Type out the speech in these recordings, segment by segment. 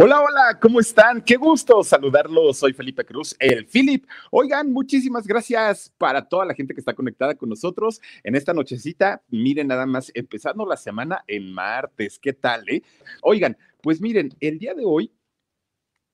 Hola, hola, ¿cómo están? Qué gusto saludarlos. Soy Felipe Cruz, el Philip. Oigan, muchísimas gracias para toda la gente que está conectada con nosotros en esta nochecita. Miren, nada más empezando la semana en martes. ¿Qué tal, eh? Oigan, pues miren, el día de hoy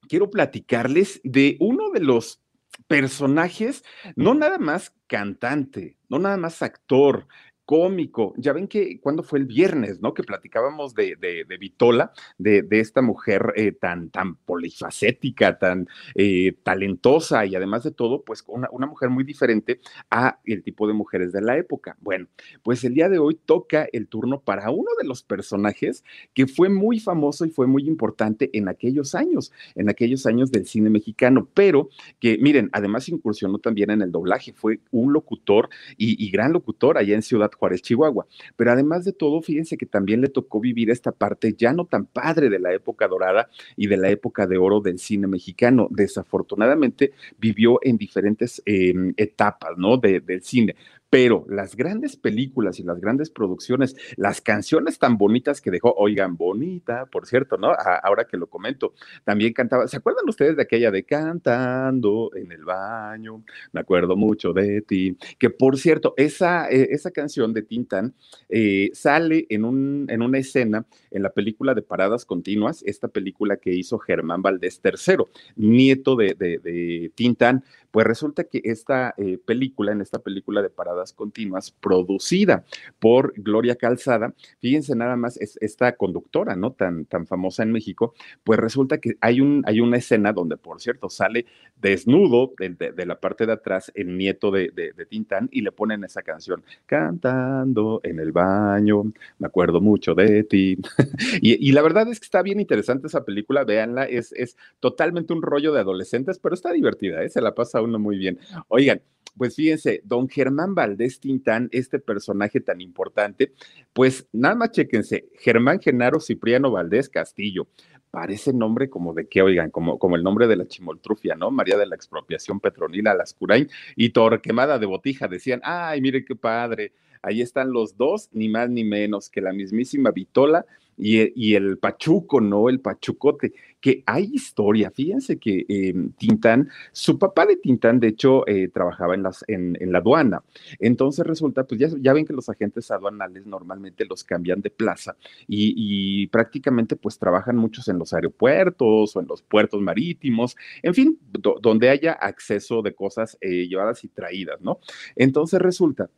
quiero platicarles de uno de los personajes, no nada más cantante, no nada más actor, cómico. Ya ven que cuando fue el viernes, ¿no? Que platicábamos de, de, Vitola, de, de, esta mujer eh, tan, tan polifacética, tan eh, talentosa y además de todo, pues una, una, mujer muy diferente a el tipo de mujeres de la época. Bueno, pues el día de hoy toca el turno para uno de los personajes que fue muy famoso y fue muy importante en aquellos años, en aquellos años del cine mexicano, pero que miren, además incursionó también en el doblaje, fue un locutor y gran locutor allá en Ciudad Juárez, Chihuahua. Pero además de todo, fíjense que también le tocó vivir esta parte ya no tan padre de la época dorada y de la época de oro del cine mexicano. Desafortunadamente vivió en diferentes eh, etapas, ¿no? De, del cine pero las grandes películas y las grandes producciones, las canciones tan bonitas que dejó, oigan, bonita, por cierto, ¿no? A, ahora que lo comento, también cantaba, ¿se acuerdan ustedes de aquella de cantando en el baño? Me acuerdo mucho de ti, que por cierto, esa, eh, esa canción de Tintán eh, sale en, un, en una escena en la película de Paradas Continuas, esta película que hizo Germán Valdés III, nieto de, de, de Tintán, pues resulta que esta eh, película, en esta película de paradas continuas, producida por Gloria Calzada, fíjense nada más, es esta conductora, ¿no? Tan, tan famosa en México, pues resulta que hay, un, hay una escena donde, por cierto, sale desnudo de, la parte de atrás el nieto de, de, Tintán y le ponen esa canción, cantando en el baño, me acuerdo mucho de ti. y, y, la verdad es que está bien interesante esa película, véanla, es, es totalmente un rollo de adolescentes, pero está divertida, ¿eh? Se la pasa uno muy bien. Oigan, pues fíjense, don Germán Valdés Tintán, este personaje tan importante, pues nada más chequense, Germán Genaro Cipriano Valdés Castillo. Parece nombre como de qué, oigan, como, como el nombre de la chimoltrufia, ¿no? María de la expropiación petronila, Lascurain y Torquemada de Botija. Decían, ay, mire qué padre, ahí están los dos, ni más ni menos que la mismísima Vitola y, y, el Pachuco, ¿no? El Pachucote, que hay historia. Fíjense que eh, Tintán, su papá de Tintán, de hecho, eh, trabajaba en, las, en, en, la aduana. Entonces resulta, pues ya, ya, ven que los agentes aduanales normalmente los cambian de plaza y, y, prácticamente pues trabajan muchos en los aeropuertos o en los puertos marítimos, en fin, do, donde haya acceso de cosas eh, llevadas y traídas, ¿no? Entonces resulta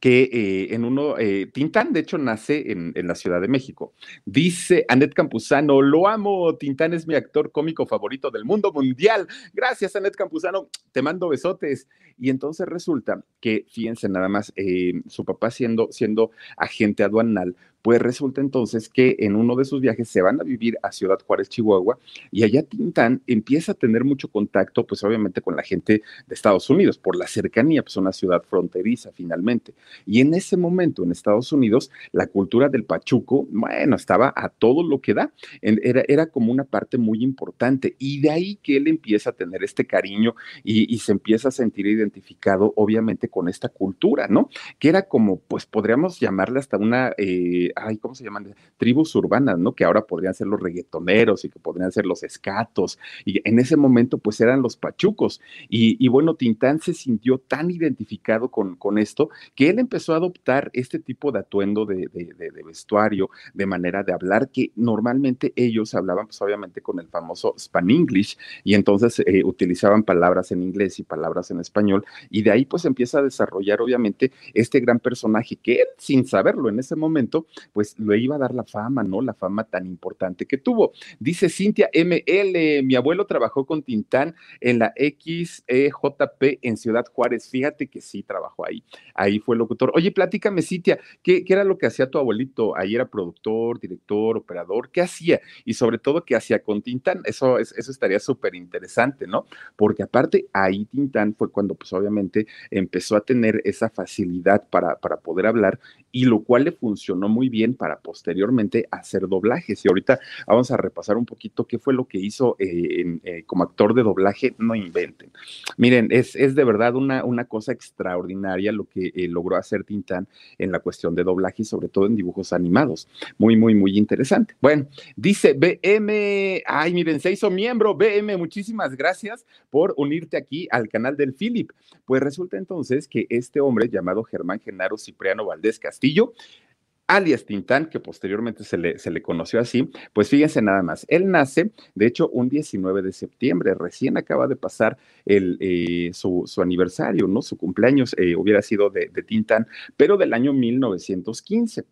que eh, en uno, eh, Tintán de hecho nace en, la Ciudad de México. Dice Anet Campuzano, lo amo, Tintán es mi actor cómico favorito del mundo mundial. Gracias, Anet Campuzano, te mando besotes. Y entonces resulta que, fíjense nada más, eh, su papá siendo, siendo agente aduanal, pues resulta entonces que en uno de sus viajes se van a vivir a Ciudad Juárez, Chihuahua, y allá Tintán empieza a tener mucho contacto, pues obviamente con la gente de Estados Unidos, por la cercanía, pues una ciudad fronteriza finalmente. Y en ese momento en Estados Unidos, la cultura del pachuco, bueno, estaba a todo lo que da, era, era como una parte muy importante, y de ahí que él empieza a tener este cariño y, se empieza a sentir identificado, obviamente, con esta cultura, ¿no? Que era como, pues podríamos llamarle hasta una... Eh, ay, ¿cómo se llaman? Tribus urbanas, ¿no? Que ahora podrían ser los reggaetoneros y que podrían ser los escatos. Y en ese momento, pues eran los pachucos. Y, bueno, Tintán se sintió tan identificado con, con, esto que él empezó a adoptar este tipo de atuendo de, de, vestuario, de manera de hablar, que normalmente ellos hablaban, pues obviamente con el famoso Span English, y entonces eh, utilizaban palabras en inglés y palabras en español, y de ahí pues empieza a desarrollar obviamente este gran personaje que él, sin saberlo en ese momento, pues le iba a dar la fama, ¿no? La fama tan importante que tuvo. Dice Cintia ML, mi abuelo trabajó con Tintán en la XEJP en Ciudad Juárez. Fíjate que sí trabajó ahí. Ahí fue locutor. Oye, platícame, Cintia, ¿qué, ¿qué, era lo que hacía tu abuelito? Ahí era productor, director, operador. ¿Qué hacía? Y sobre todo, ¿qué hacía con Tintán? Eso, eso estaría súper interesante, ¿no? Porque aparte, ahí Tintán fue cuando, pues obviamente, empezó a tener esa facilidad para, para poder hablar y lo cual le funcionó muy bien para posteriormente hacer doblajes. Y ahorita vamos a repasar un poquito qué fue lo que hizo eh, eh, como actor de doblaje, no inventen. Miren, es, es de verdad una, una, cosa extraordinaria lo que eh, logró hacer Tintán en la cuestión de doblaje y sobre todo en dibujos animados. Muy, muy, muy interesante. Bueno, dice BM, ay, miren, se hizo miembro, BM, muchísimas gracias por unirte aquí al canal del Philip. Pues resulta entonces que este hombre llamado Germán Genaro Cipriano Valdés Castillo, alias Tintán, que posteriormente se le, se le, conoció así, pues fíjense nada más, él nace, de hecho, un 19 de septiembre, recién acaba de pasar el, eh, su, aniversario, ¿no? Su cumpleaños eh, hubiera sido de, de Tintán, pero del año 1915.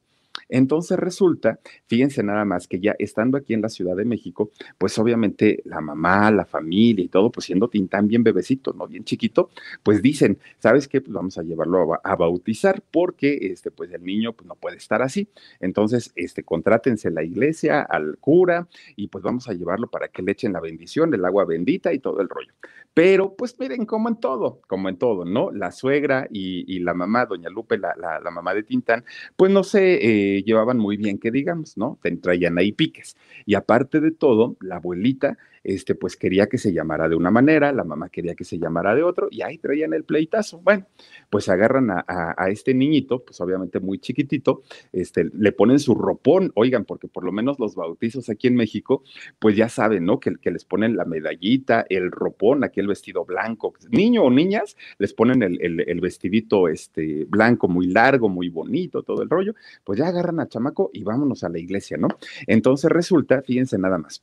Entonces resulta, fíjense nada más que ya estando aquí en la Ciudad de México, pues obviamente la mamá, la familia y todo, pues siendo Tintán bien bebecito, ¿no? Bien chiquito, pues dicen, ¿sabes qué? Pues vamos a llevarlo a, bautizar porque, este, pues el niño pues no puede estar así. Entonces, este, contrátense la iglesia, al cura y pues vamos a llevarlo para que le echen la bendición, el agua bendita y todo el rollo. Pero, pues miren, como en todo, como en todo, ¿no? La suegra y, la mamá, doña Lupe, la, la, mamá de Tintán, pues no se eh, llevaban muy bien, que digamos, ¿no? Traían ahí piques. Y aparte de todo, la abuelita este, pues quería que se llamara de una manera, la mamá quería que se llamara de otro, y ahí traían el pleitazo. Bueno, pues agarran a, este niñito, pues obviamente muy chiquitito, este, le ponen su ropón, oigan, porque por lo menos los bautizos aquí en México, pues ya saben, ¿no? Que, que les ponen la medallita, el ropón, aquel vestido blanco, niño o niñas, les ponen el, el, vestidito este, blanco muy largo, muy bonito, todo el rollo, pues ya agarran a chamaco y vámonos a la iglesia, ¿no? Entonces resulta, fíjense nada más,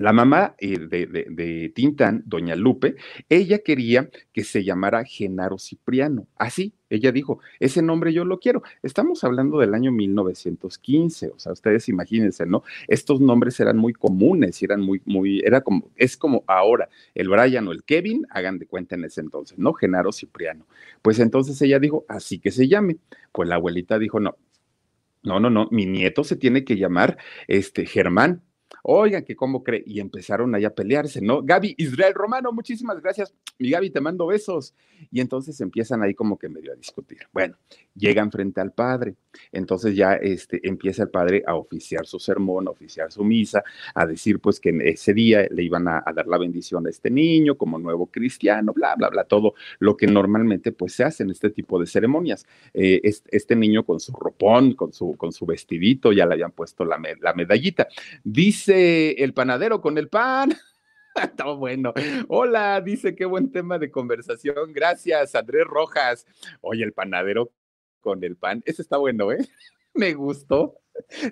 la mamá eh, de, Tintán, doña Lupe, ella quería que se llamara Genaro Cipriano. Así, ella dijo, ese nombre yo lo quiero. Estamos hablando del año 1915, o sea, ustedes imagínense, ¿no? Estos nombres eran muy comunes, eran muy, muy, era como, es como ahora, el Brian o el Kevin, hagan de cuenta en ese entonces, ¿no? Genaro Cipriano. Pues entonces ella dijo, así que se llame. Pues la abuelita dijo, no, no, no, no, mi nieto se tiene que llamar este Germán oigan que cómo cree, y empezaron ahí a pelearse, ¿no? Gaby Israel Romano, muchísimas gracias, mi Gaby, te mando besos. Y entonces empiezan ahí como que medio a discutir. Bueno, llegan frente al padre, entonces ya este, empieza el padre a oficiar su sermón, a oficiar su misa, a decir pues que en ese día le iban a, dar la bendición a este niño como nuevo cristiano, bla, bla, bla, todo lo que normalmente pues se hace en este tipo de ceremonias. Eh, este, niño con su ropón, con su, con su vestidito, ya le habían puesto la, la medallita. Dice el panadero con el pan. Está bueno. Hola, dice qué buen tema de conversación. Gracias, Andrés Rojas. Oye, el panadero con el pan. Ese está bueno, ¿eh? Me gustó.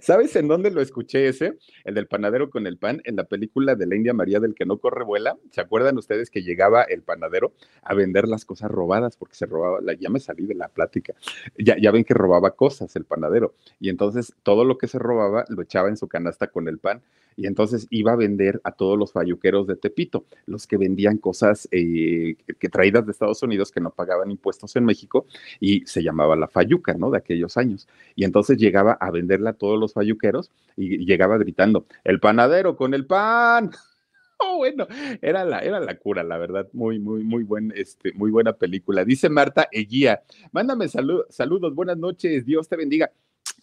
¿Sabes en dónde lo escuché ese? El del panadero con el pan, en la película de la India María del que no corre vuela. ¿Se acuerdan ustedes que llegaba el panadero a vender las cosas robadas? Porque se robaba, ya me salí de la plática. Ya, ya ven que robaba cosas el panadero. Y entonces todo lo que se robaba lo echaba en su canasta con el pan y entonces iba a vender a todos los falluqueros de Tepito, los que vendían cosas eh, que traídas de Estados Unidos que no pagaban impuestos en México y se llamaba la falluca, ¿no? De aquellos años. Y entonces llegaba a venderla todos los falluqueros y llegaba gritando, el panadero con el pan. Oh, bueno, era la, era la cura, la verdad, muy, muy, muy buen, este, muy buena película. Dice Marta Eguía, mándame saludos, buenas noches, Dios te bendiga.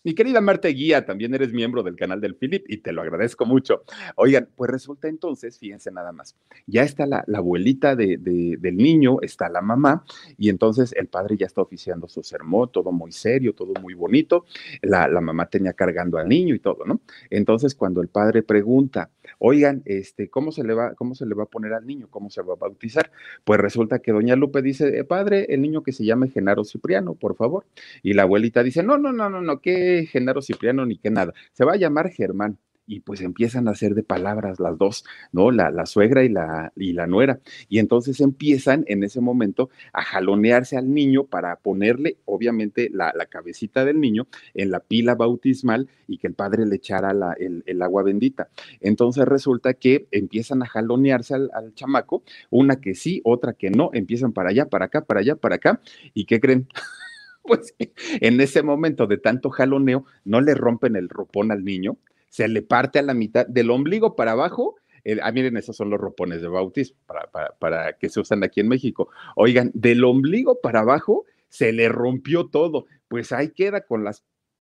Mi querida Marta Guía, también eres miembro del canal del Philip y te lo agradezco mucho. Oigan, pues resulta entonces, fíjense nada más, ya está la, abuelita de, del niño, está la mamá, y entonces el padre ya está oficiando su sermón, todo muy serio, todo muy bonito. La, la mamá tenía cargando al niño y todo, ¿no? Entonces, cuando el padre pregunta, oigan, este, ¿cómo se le va, cómo se le va a poner al niño? ¿Cómo se va a bautizar? Pues resulta que doña Lupe dice, eh, padre, el niño que se llame Genaro Cipriano, por favor. Y la abuelita dice, no, no, no, no, no, que Genaro Cipriano ni que nada. Se va a llamar Germán y pues empiezan a hacer de palabras las dos, ¿no? La, la, suegra y la, y la nuera. Y entonces empiezan en ese momento a jalonearse al niño para ponerle, obviamente, la, la cabecita del niño en la pila bautismal y que el padre le echara el, el, agua bendita. Entonces resulta que empiezan a jalonearse al, al, chamaco, una que sí, otra que no, empiezan para allá, para acá, para allá, para acá. ¿Y qué creen? Pues en ese momento de tanto jaloneo, no le rompen el ropón al niño, se le parte a la mitad del ombligo para abajo. ah, miren, esos son los ropones de bautismo para, para, para que se usan aquí en México. Oigan, del ombligo para abajo se le rompió todo. Pues ahí queda con las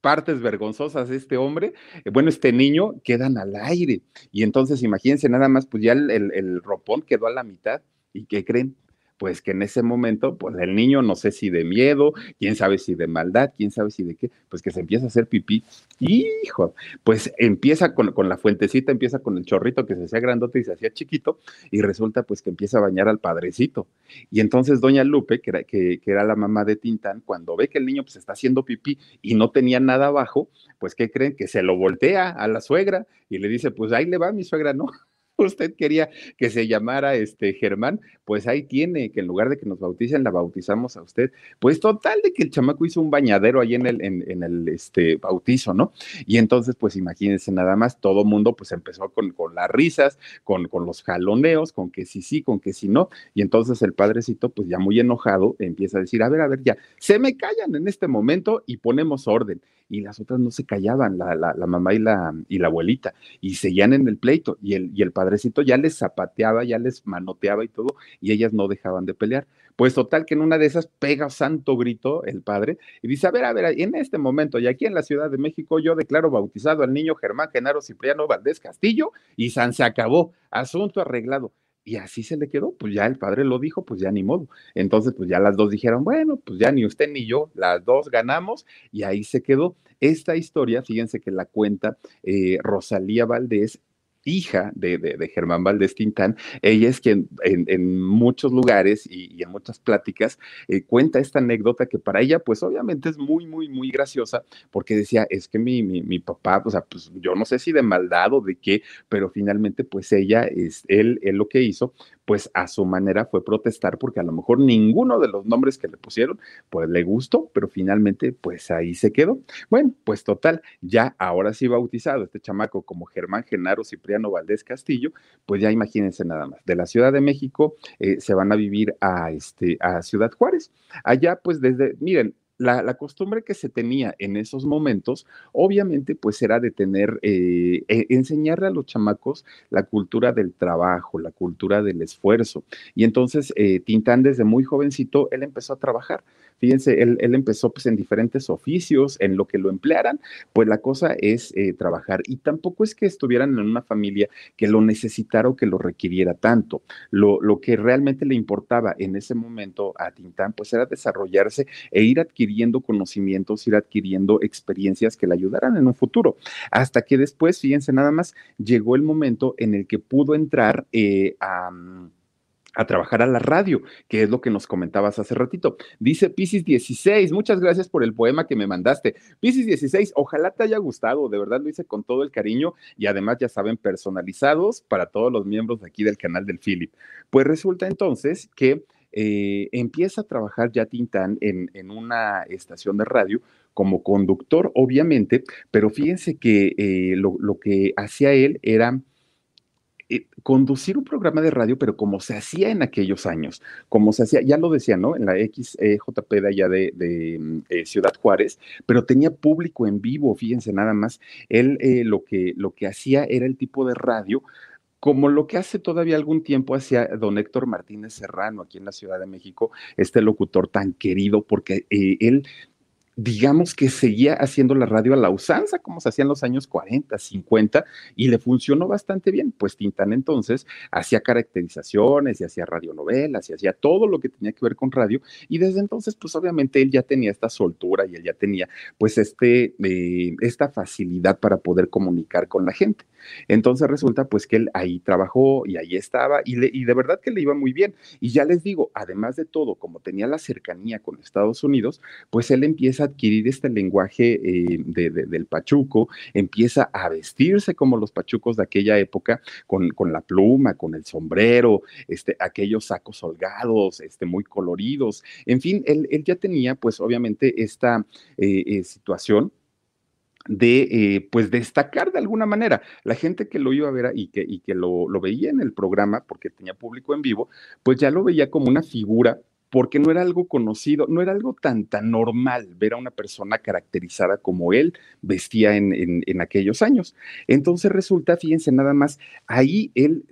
partes vergonzosas de este hombre, eh, bueno, este niño quedan al aire. Y entonces, imagínense nada más, pues ya el, el, el ropón quedó a la mitad. ¿Y qué creen? Pues que en ese momento, pues el niño, no sé si de miedo, quién sabe si de maldad, quién sabe si de qué, pues que se empieza a hacer pipí. Hijo, pues empieza con, con, la fuentecita, empieza con el chorrito que se hacía grandote y se hacía chiquito, y resulta pues que empieza a bañar al padrecito. Y entonces doña Lupe, que era, que, que era la mamá de Tintán, cuando ve que el niño pues está haciendo pipí y no tenía nada abajo, pues ¿qué creen? Que se lo voltea a la suegra y le dice, pues ahí le va mi suegra, ¿no? Usted quería que se llamara este Germán, pues ahí tiene, que en lugar de que nos bauticen, la bautizamos a usted. Pues total de que el chamaco hizo un bañadero ahí en el, este, bautizo, ¿no? Y entonces, pues imagínense nada más, todo mundo pues empezó con, con las risas, con, con los jaloneos, con que sí, sí, con que sí, no. Y entonces el padrecito, pues ya muy enojado, empieza a decir, a ver, a ver, ya, se me callan en este momento y ponemos orden y las otras no se callaban, la, la, la, mamá y la, y la abuelita, y seguían en el pleito, y el, y el padrecito ya les zapateaba, ya les manoteaba y todo, y ellas no dejaban de pelear. Pues total que en una de esas pega santo grito el padre y dice, a ver, a ver, en este momento y aquí en la Ciudad de México yo declaro bautizado al niño Germán Genaro Cipriano Valdés Castillo y San se acabó, asunto arreglado. Y así se le quedó, pues ya el padre lo dijo, pues ya ni modo. Entonces, pues ya las dos dijeron, bueno, pues ya ni usted ni yo, las dos ganamos y ahí se quedó. Esta historia, fíjense que la cuenta eh, Rosalía Valdés hija de, de, de, Germán Valdés Tintán, ella es quien en, en muchos lugares y, en muchas pláticas eh, cuenta esta anécdota que para ella, pues obviamente es muy, muy, muy graciosa, porque decía, es que mi, mi, mi, papá, o sea, pues yo no sé si de maldad o de qué, pero finalmente, pues ella, es, él, él lo que hizo, pues a su manera fue protestar porque a lo mejor ninguno de los nombres que le pusieron, pues le gustó, pero finalmente, pues ahí se quedó. Bueno, pues total, ya ahora sí bautizado este chamaco como Germán Genaro Cipriano Valdés Castillo, pues ya imagínense nada más, de la Ciudad de México eh, se van a vivir a, este, a Ciudad Juárez. Allá, pues desde, miren, la, costumbre que se tenía en esos momentos, obviamente, pues era de tener, eh, eh, enseñarle a los chamacos la cultura del trabajo, la cultura del esfuerzo. Y entonces, eh, Tintán desde muy jovencito, él empezó a trabajar. Fíjense, él, él, empezó pues en diferentes oficios, en lo que lo emplearan, pues la cosa es eh, trabajar. Y tampoco es que estuvieran en una familia que lo necesitara o que lo requiriera tanto. Lo, lo que realmente le importaba en ese momento a Tintán, pues era desarrollarse e ir adquiriendo conocimientos, ir adquiriendo experiencias que le ayudaran en un futuro. Hasta que después, fíjense, nada más llegó el momento en el que pudo entrar eh, a trabajar a la radio, que es lo que nos comentabas hace ratito. Dice Piscis 16, muchas gracias por el poema que me mandaste. Piscis 16, ojalá te haya gustado, de verdad lo hice con todo el cariño y además ya saben, personalizados para todos los miembros de aquí del canal del Philip. Pues resulta entonces que eh, empieza a trabajar ya Tintán en, en una estación de radio como conductor, obviamente, pero fíjense que eh, lo, que hacía él era eh, conducir un programa de radio, pero como se hacía en aquellos años, como se hacía, ya lo decía, ¿no? En la XJP de allá de, mm, Ciudad Juárez, pero tenía público en vivo, fíjense nada más. Él eh, lo, que, lo que hacía era el tipo de radio como lo que hace todavía algún tiempo hacía don Héctor Martínez Serrano aquí en la Ciudad de México, este locutor tan querido, porque él digamos que seguía haciendo la radio a la usanza, como se hacía en los años 40, 50, y le funcionó bastante bien. Pues Tintán entonces hacía caracterizaciones y hacía radionovelas y hacía todo lo que tenía que ver con radio, y desde entonces, pues obviamente él ya tenía esta soltura y él ya tenía pues este, eh, esta facilidad para poder comunicar con la gente. Entonces resulta pues que él ahí trabajó y ahí estaba y, y de verdad que le iba muy bien. Y ya les digo, además de todo, como tenía la cercanía con Estados Unidos, pues él empieza adquirir este lenguaje eh, del pachuco, empieza a vestirse como los pachucos de aquella época, con, con la pluma, con el sombrero, este, aquellos sacos holgados, este, muy coloridos. En fin, él, él ya tenía pues obviamente esta eh, eh, situación de pues destacar de alguna manera. La gente que lo iba a ver y que, y que lo, lo, veía en el programa, porque tenía público en vivo, pues ya lo veía como una figura, porque no era algo conocido, no era algo tan, tan normal ver a una persona caracterizada como él vestía en, en, en aquellos años. Entonces resulta, fíjense nada más, ahí él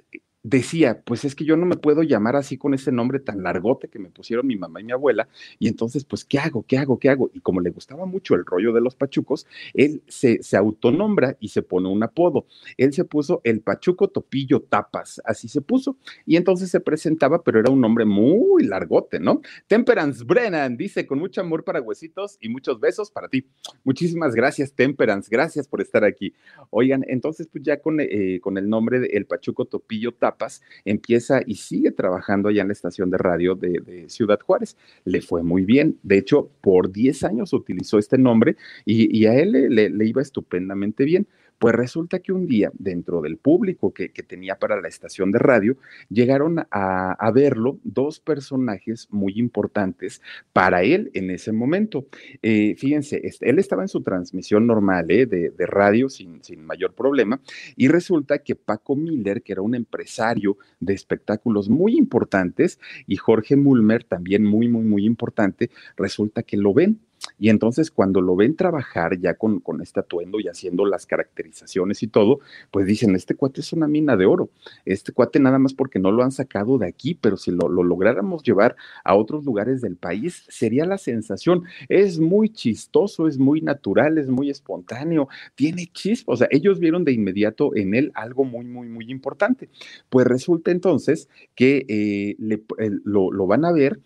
decía, pues es que yo no me puedo llamar así con ese nombre tan largote que me pusieron mi mamá y mi abuela, y entonces, pues, ¿qué hago? ¿Qué hago? ¿Qué hago? Y como le gustaba mucho el rollo de los pachucos, él se, se autonombra y se pone un apodo. Él se puso el Pachuco Topillo Tapas, así se puso, y entonces se presentaba, pero era un nombre muy largote, ¿no? Temperance Brennan dice, con mucho amor para huesitos y muchos besos para ti. Muchísimas gracias, Temperance, gracias por estar aquí. Oigan, entonces, pues ya con, eh, con el nombre de Pachuco Topillo Tapas, empieza y sigue trabajando allá en la estación de radio de, Ciudad Juárez. Le fue muy bien. De hecho, por 10 años utilizó este nombre y, a él le iba estupendamente bien. Pues resulta que un día, dentro del público que, tenía para la estación de radio, llegaron a, verlo dos personajes muy importantes para él en ese momento. Eh, fíjense, él estaba en su transmisión normal eh, de, radio sin, sin mayor problema y resulta que Paco Miller, que era un empresario de espectáculos muy importantes, y Jorge Mulmer, también muy, muy, muy importante, resulta que lo ven y entonces cuando lo ven trabajar ya con, con este atuendo y haciendo las caracterizaciones y todo, pues dicen, este cuate es una mina de oro, este cuate nada más porque no lo han sacado de aquí, pero si lo, lo lográramos llevar a otros lugares del país, sería la sensación. Es muy chistoso, es muy natural, es muy espontáneo, tiene chispa, o sea, ellos vieron de inmediato en él algo muy, muy, muy importante. Pues resulta entonces que eh, le, lo, lo van a ver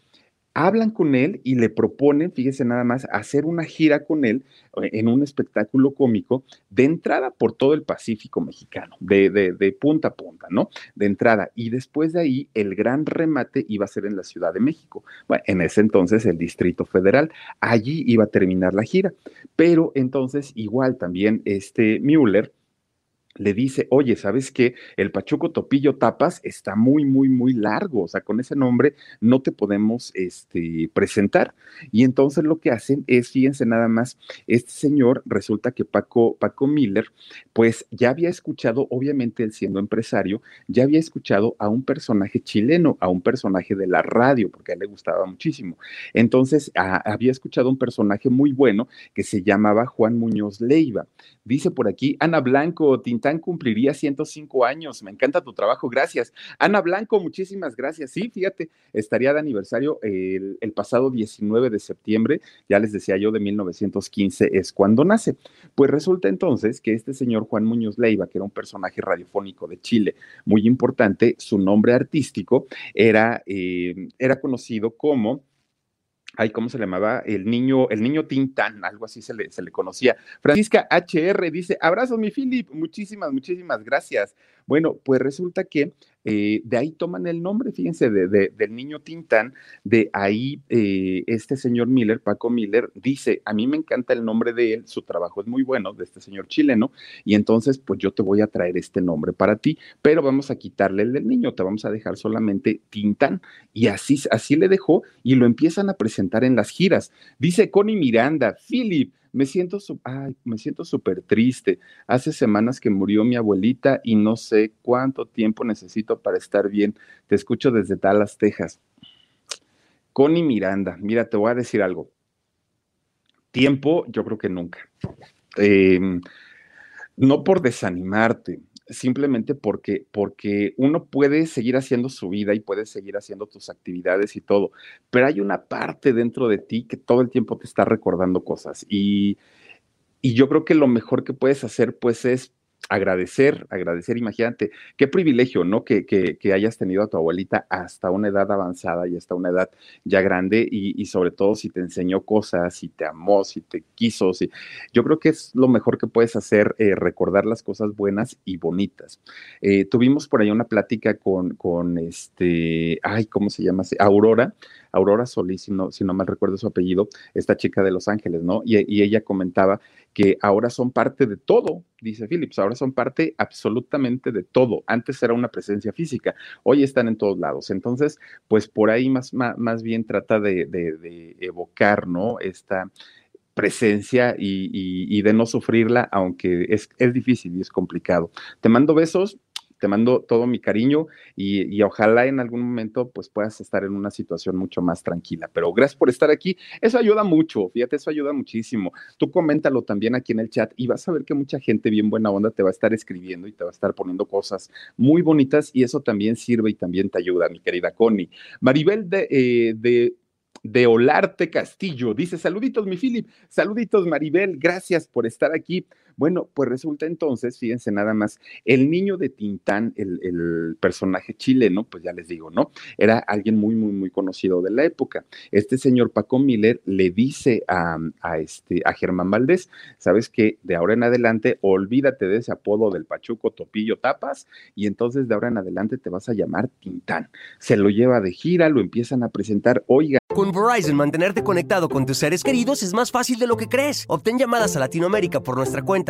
hablan con él y le proponen, fíjese nada más, hacer una gira con él eh, en un espectáculo cómico de entrada por todo el Pacífico mexicano, de, de, punta a punta, ¿no? De entrada. Y después de ahí, el gran remate iba a ser en la Ciudad de México. Bueno, en ese entonces el Distrito Federal. Allí iba a terminar la gira. Pero entonces, igual también este Müller le dice, oye, ¿sabes qué? El Pachuco Topillo Tapas está muy, muy, muy largo, o sea, con ese nombre no te podemos este, presentar. Y entonces lo que hacen es, fíjense nada más, este señor, resulta que Paco, Paco Miller, pues ya había escuchado, obviamente él siendo empresario, ya había escuchado a un personaje chileno, a un personaje de la radio, porque a él le gustaba muchísimo. Entonces, había escuchado un personaje muy bueno que se llamaba Juan Muñoz Leiva. Dice por aquí, Ana Blanco, Tintán cumpliría 105 años. Me encanta tu trabajo, gracias. Ana Blanco, muchísimas gracias. Sí, fíjate, estaría de aniversario el, pasado 19 de septiembre, ya les decía yo, de 1915 es cuando nace. Pues resulta entonces que este señor Juan Muñoz Leiva, que era un personaje radiofónico de Chile muy importante, su nombre artístico era, eh, era conocido como ay, ¿cómo se llamaba? El niño, el niño Tintán, algo así se le, se le conocía. Francisca HR dice, abrazo mi Philip, muchísimas, muchísimas gracias. Bueno, pues resulta que eh, de ahí toman el nombre, fíjense, de, del niño Tintán, de ahí eh, este señor Miller, Paco Miller, dice, a mí me encanta el nombre de él, su trabajo es muy bueno, de este señor chileno, y entonces pues yo te voy a traer este nombre para ti, pero vamos a quitarle el del niño, te vamos a dejar solamente Tintán, y así, así le dejó y lo empiezan a presentar en las giras. Dice Connie Miranda, Philip, me siento, súper triste. Hace semanas que murió mi abuelita y no sé cuánto tiempo necesito para estar bien. Te escucho desde Dallas, Texas. Connie Miranda, mira, te voy a decir algo. Tiempo, yo creo que nunca. Em, no por desanimarte, simplemente porque, porque uno puede seguir haciendo su vida y puede seguir haciendo tus actividades y todo, pero hay una parte dentro de ti que todo el tiempo te está recordando cosas y, y yo creo que lo mejor que puedes hacer pues es agradecer, agradecer, imagínate, qué privilegio, ¿no? Que, que, hayas tenido a tu abuelita hasta una edad avanzada y hasta una edad ya grande y, sobre todo si te enseñó cosas, si te amó, si te quiso, si... yo creo que es lo mejor que puedes hacer, eh, recordar las cosas buenas y bonitas. Eh, tuvimos por ahí una plática con, con este, ay, ¿cómo se llama? Aurora, Aurora Solís, si no, si no mal recuerdo su apellido, esta chica de Los Ángeles, ¿no? Y, y ella comentaba que ahora son parte de todo, dice Phillips, ahora son parte absolutamente de todo. Antes era una presencia física, hoy están en todos lados. Entonces, pues por ahí más, más, bien trata de, evocar, ¿no? Esta presencia y, y, de no sufrirla, aunque es, es difícil y es complicado. Te mando besos, te mando todo mi cariño y, ojalá en algún momento pues puedas estar en una situación mucho más tranquila. Pero gracias por estar aquí. Eso ayuda mucho, fíjate, eso ayuda muchísimo. Tú coméntalo también aquí en el chat y vas a ver que mucha gente bien buena onda te va a estar escribiendo y te va a estar poniendo cosas muy bonitas y eso también sirve y también te ayuda, mi querida Connie. Maribel de, eh, de de Olarte Castillo. Dice, saluditos, mi Philip, saluditos, Maribel, gracias por estar aquí. Bueno, pues resulta entonces, fíjense nada más, el niño de Tintán, el, personaje chileno, pues ya les digo, ¿no? Era alguien muy, muy, muy conocido de la época. Este señor Paco Miller le dice a, este, a Germán Valdés, sabes que de ahora en adelante olvídate de ese apodo del Pachuco Topillo Tapas y entonces de ahora en adelante te vas a llamar Tintán. Se lo lleva de gira, lo empiezan a presentar, oiga. Con Verizon, mantenerte conectado con tus seres queridos es más fácil de lo que crees. Obtén llamadas a Latinoamérica por nuestra cuenta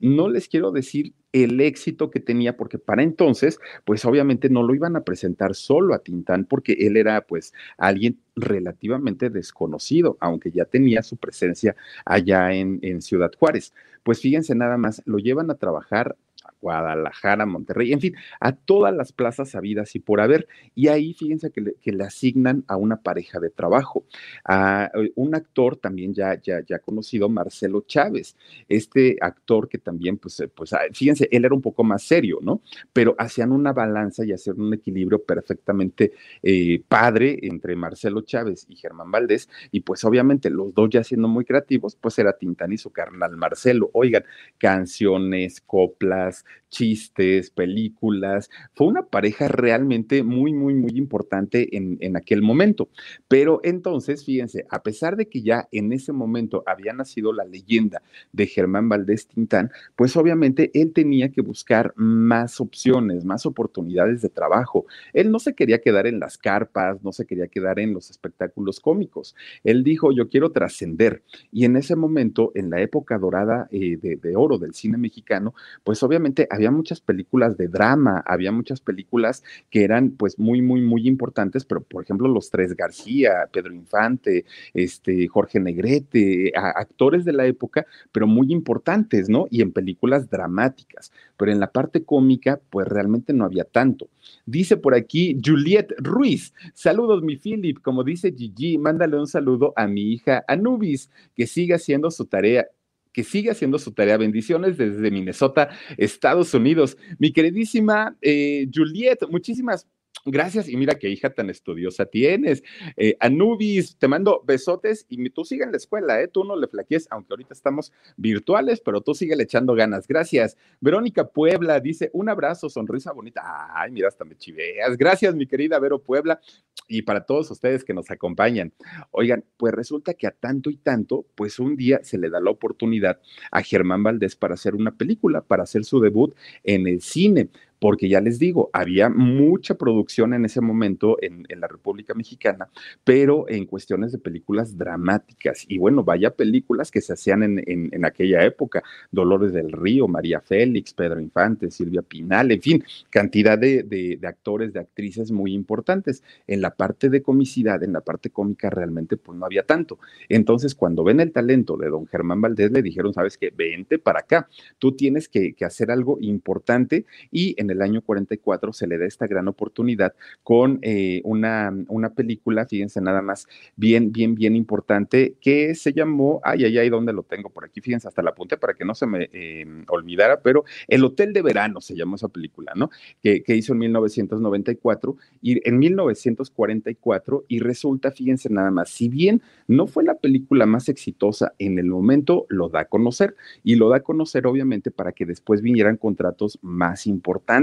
No les quiero decir el éxito que tenía, porque para entonces, pues obviamente no lo iban a presentar solo a Tintán, porque él era pues alguien relativamente desconocido, aunque ya tenía su presencia allá en, en Ciudad Juárez. Pues fíjense nada más, lo llevan a trabajar Guadalajara, Monterrey, en fin, a todas las plazas habidas y por haber. Y ahí fíjense que le, asignan a una pareja de trabajo, a eh, un actor también ya, ya, ya conocido, Marcelo Chávez. Este actor que también, pues, eh, pues, fíjense, él era un poco más serio, ¿no? Pero hacían una balanza y hacían un equilibrio perfectamente eh, padre entre Marcelo Chávez y Germán Valdés. Y pues obviamente los dos ya siendo muy creativos, pues era Tintán y su carnal Marcelo. Oigan, canciones, coplas, chistes, películas. Fue una pareja realmente muy, muy, muy importante en, en, aquel momento. Pero entonces, fíjense, a pesar de que ya en ese momento había nacido la leyenda de Germán Valdés Tintán, pues obviamente él tenía que buscar más opciones, más oportunidades de trabajo. Él no se quería quedar en las carpas, no se quería quedar en los espectáculos cómicos. Él dijo, yo quiero trascender. Y en ese momento, en la época dorada eh, de, de oro del cine mexicano, pues obviamente había muchas películas de drama, había muchas películas que eran pues muy, muy, muy importantes, pero por ejemplo Los Tres García, Pedro Infante, este, Jorge Negrete, actores de la época, pero muy importantes, ¿no? Y en películas dramáticas, pero en la parte cómica pues realmente no había tanto. Dice por aquí Juliet Ruiz, saludos mi Philip, como dice Gigi, mándale un saludo a mi hija Anubis, que siga haciendo su tarea que sigue haciendo su tarea. Bendiciones desde Minnesota, Estados Unidos. Mi queridísima eh, Juliet, muchísimas Gracias, y mira qué hija tan estudiosa tienes. Eh, Anubis, te mando besotes y tú sigue en la escuela, ¿eh? Tú no le flaquees, aunque ahorita estamos virtuales, pero tú sigue echando ganas. Gracias. Verónica Puebla dice: un abrazo, sonrisa bonita. Ay, mira, hasta me chiveas. Gracias, mi querida Vero Puebla, y para todos ustedes que nos acompañan. Oigan, pues resulta que a tanto y tanto, pues un día se le da la oportunidad a Germán Valdés para hacer una película, para hacer su debut en el cine porque ya les digo, había mucha producción en ese momento en, la República Mexicana, pero en cuestiones de películas dramáticas. Y bueno, vaya películas que se hacían en, aquella época, Dolores del Río, María Félix, Pedro Infante, Silvia Pinal, en fin, cantidad de, actores, de actrices muy importantes. En la parte de comicidad, en la parte cómica, realmente pues no había tanto. Entonces, cuando ven el talento de don Germán Valdés, le dijeron, sabes qué, vente para acá, tú tienes que, que hacer algo importante y en el año 44 se le da esta gran oportunidad con eh, una, una película, fíjense nada más, bien, bien, bien importante, que se llamó, ay, ay, ay, ¿dónde lo tengo? Por aquí, fíjense, hasta la apunté para que no se me em, olvidara, pero El Hotel de Verano se llamó esa película, ¿no? Que, que hizo en 1994 y en 1944 y resulta, fíjense nada más, si bien no fue la película más exitosa en el momento, lo da a conocer y lo da a conocer obviamente para que después vinieran contratos más importantes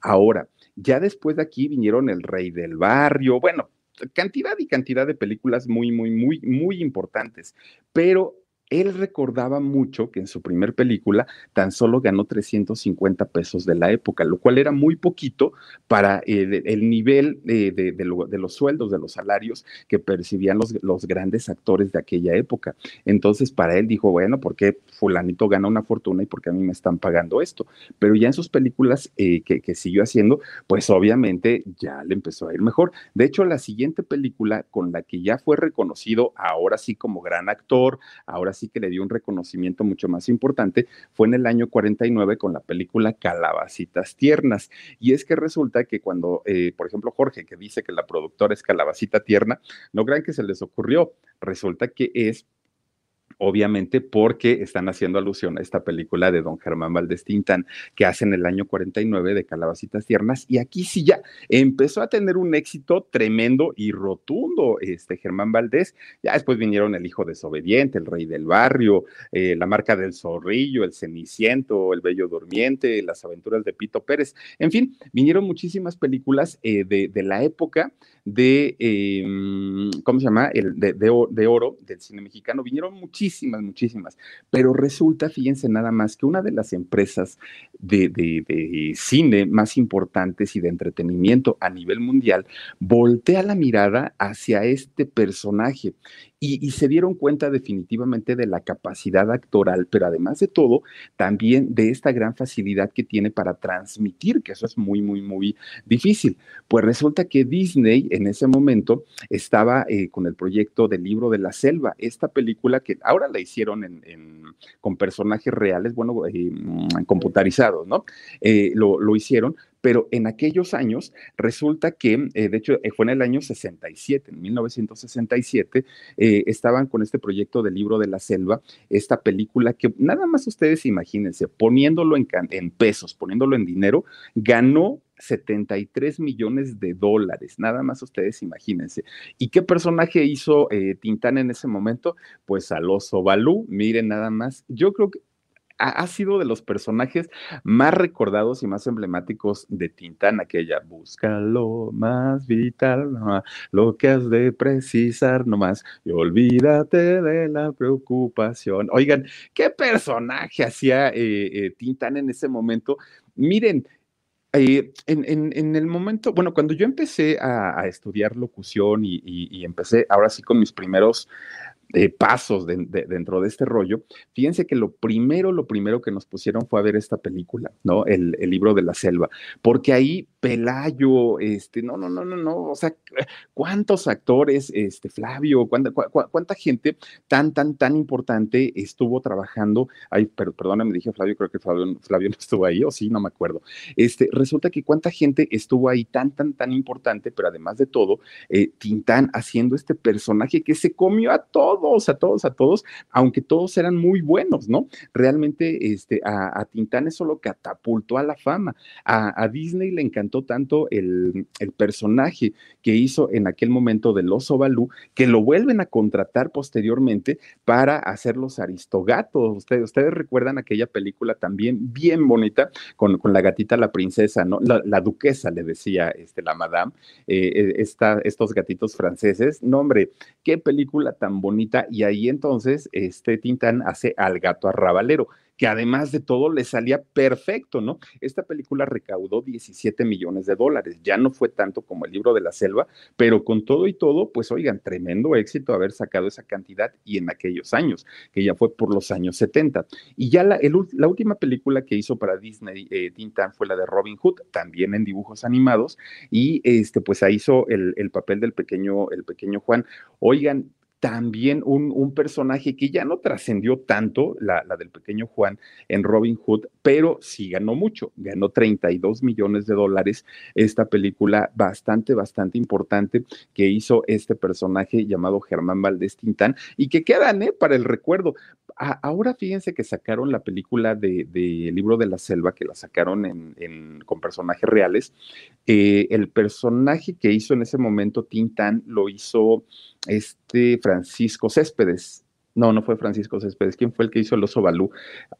Ahora, ya después de aquí vinieron El Rey del Barrio, bueno, cantidad y cantidad de películas muy, muy, muy, muy importantes, pero él recordaba mucho que en su primer película tan solo ganó 350 pesos de la época, lo cual era muy poquito para el, nivel de, los sueldos, de los salarios que percibían los, grandes actores de aquella época. Entonces, para él dijo, bueno, ¿por qué fulanito gana una fortuna y por qué a mí me están pagando esto? Pero ya en sus películas eh, que siguió haciendo, pues obviamente ya le empezó a ir mejor. De hecho, la siguiente película con la que ya fue reconocido, ahora sí como gran actor, ahora sí que le dio un reconocimiento mucho más importante, fue en el año 49 con la película Calabacitas Tiernas. Y es que resulta que cuando, eh, por ejemplo, Jorge, que dice que la productora es Calabacita Tierna, no crean que se les ocurrió, resulta que es obviamente porque están haciendo alusión a esta película de don Germán Valdés Tintán que hace en el año 49 de Calabacitas Tiernas y aquí sí ya empezó a tener un éxito tremendo y rotundo este Germán Valdés, ya después vinieron El Hijo Desobediente, El Rey del Barrio, eh, La Marca del Zorrillo, El Ceniciento, El Bello Durmiente, Las Aventuras de Pito Pérez, en fin, vinieron muchísimas películas eh, de, de la época de, em, ¿cómo se llama? El de, de, oro del cine mexicano. Vinieron muchísimas, muchísimas, pero resulta, fíjense nada más, que una de las empresas de, de, cine más importantes y de entretenimiento a nivel mundial voltea la mirada hacia este personaje y, se dieron cuenta definitivamente de la capacidad actoral, pero además de todo, también de esta gran facilidad que tiene para transmitir, que eso es muy, muy, muy difícil. Pues resulta que Disney en ese momento estaba eh, con el proyecto del libro de la selva, esta película que ahora la hicieron con personajes reales, bueno, eh, mm, computarizados, ¿no? Eh, lo, lo hicieron, pero en aquellos años resulta que, eh, de hecho, eh, fue en el año 67, en 1967, eh, estaban con este proyecto del libro de la selva, esta película que nada más ustedes imagínense, poniéndolo en, pesos, poniéndolo en dinero, ganó 73 millones de dólares, nada más ustedes imagínense. ¿Y qué personaje hizo Tintán en ese momento? Pues al oso Balú, miren nada más. Yo creo que ha, sido de los personajes más recordados y más emblemáticos de Tintán, aquella busca lo más vital, lo que has de precisar nomás, y olvídate de la preocupación. Oigan, ¿qué personaje hacía eh, eh, Tintán en ese momento? Miren, eh, en, el momento, bueno, cuando yo empecé a, estudiar locución y, empecé ahora sí con mis primeros pasos dentro de este rollo, fíjense que lo primero, lo primero que nos pusieron fue a ver esta película, ¿no? El, libro de la selva, porque ahí Pelayo, este, no, no, no, no, no, o sea, cuántos actores, este, Flavio, cuánta, gente tan, tan, tan importante estuvo trabajando, ay, pero perdóname, dije Flavio, creo que Flavio, Flavio no estuvo ahí, o sí, no me acuerdo, este, resulta que cuánta gente estuvo ahí tan, tan, tan importante, pero además de todo, eh, Tintán haciendo este personaje que se comió a todos, a todos, a todos, aunque todos eran muy buenos, ¿no? Realmente, este, a, Tintán eso lo catapultó a la fama, a, a Disney le encantó tanto el, personaje que hizo en aquel momento del oso Balú, que lo vuelven a contratar posteriormente para hacer los aristogatos. Ustedes, ustedes recuerdan aquella película también bien bonita con, la gatita la princesa, ¿no? La, duquesa, le decía este, la madame, eh, eh, estos gatitos franceses. No, hombre, qué película tan bonita. Y ahí entonces este Tintán hace al gato arrabalero que además de todo le salía perfecto, ¿no? Esta película recaudó 17 millones de dólares, ya no fue tanto como el libro de la selva, pero con todo y todo, pues oigan, tremendo éxito haber sacado esa cantidad y en aquellos años, que ya fue por los años 70. Y ya la, última película que hizo para Disney eh, Tintan fue la de Robin Hood, también en dibujos animados, y este, pues ahí hizo el, el papel del pequeño, el pequeño Juan. Oigan, también un, personaje que ya no trascendió tanto, la, del pequeño Juan en Robin Hood, pero sí ganó mucho, ganó 32 millones de dólares esta película bastante, bastante importante que hizo este personaje llamado Germán Valdés Tintán y que quedan ¿eh? para el recuerdo. ahora fíjense que sacaron la película de, Libro de la Selva, que la sacaron en, con personajes reales. Eh, el personaje que hizo en ese momento Tintán lo hizo este Francisco Céspedes. No, no fue Francisco Céspedes. ¿Quién fue el que hizo el oso Balú?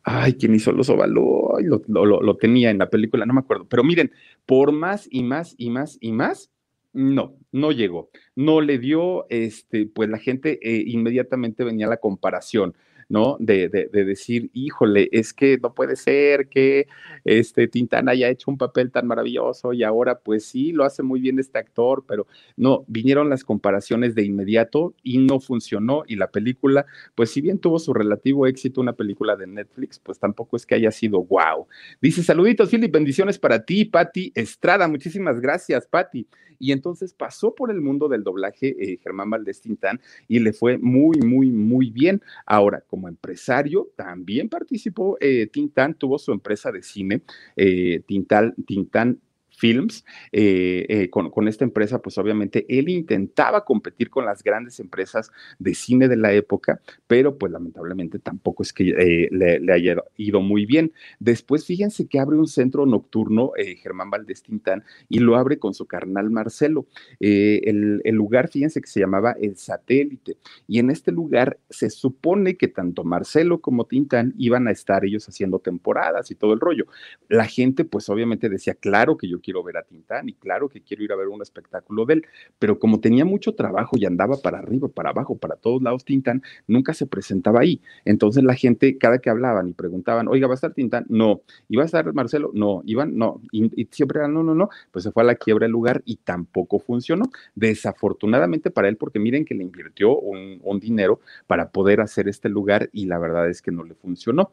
Ay, ¿quién hizo el oso Balú? lo, tenía en la película, no me acuerdo. Pero miren, por más y más y más y más, no, no llegó. No le dio, este, pues la gente eh, inmediatamente venía la comparación. ¿No? De, decir, híjole, es que no puede ser que este Tintán haya hecho un papel tan maravilloso y ahora pues sí, lo hace muy bien este actor, pero no, vinieron las comparaciones de inmediato y no funcionó y la película, pues si bien tuvo su relativo éxito, una película de Netflix, pues tampoco es que haya sido wow. Dice, saluditos, Philip, bendiciones para ti, Patti Estrada, muchísimas gracias, Patti. Y entonces pasó por el mundo del doblaje eh, Germán Valdés Tintán y le fue muy, muy, muy bien. Ahora, como empresario, también participó eh, Tintán, tuvo su empresa de cine, eh, Tintán Films, eh, eh, con, esta empresa, pues obviamente él intentaba competir con las grandes empresas de cine de la época, pero pues lamentablemente tampoco es que eh, le, haya ido muy bien. Después, fíjense que abre un centro nocturno, Germán Valdés Tintán, y lo abre con su carnal Marcelo. El, el, lugar, fíjense que se llamaba El Satélite, y en este lugar se supone que tanto Marcelo como Tintán iban a estar ellos haciendo temporadas y todo el rollo. La gente, pues obviamente decía, claro que yo quiero ver a Tintán y claro que quiero ir a ver un espectáculo de él, pero como tenía mucho trabajo y andaba para arriba, para abajo, para todos lados Tintán, nunca se presentaba ahí. Entonces la gente, cada que hablaban y preguntaban, oiga, ¿va a estar Tintán? No. ¿Y va a estar Marcelo? No. ¿Iban? No. Y, siempre eran, no, no, no. Pues se fue a la quiebra el lugar y tampoco funcionó. Desafortunadamente para él, porque miren que le invirtió un dinero para poder hacer este lugar y la verdad es que no le funcionó.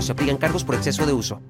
Se aplican cargos por exceso de uso.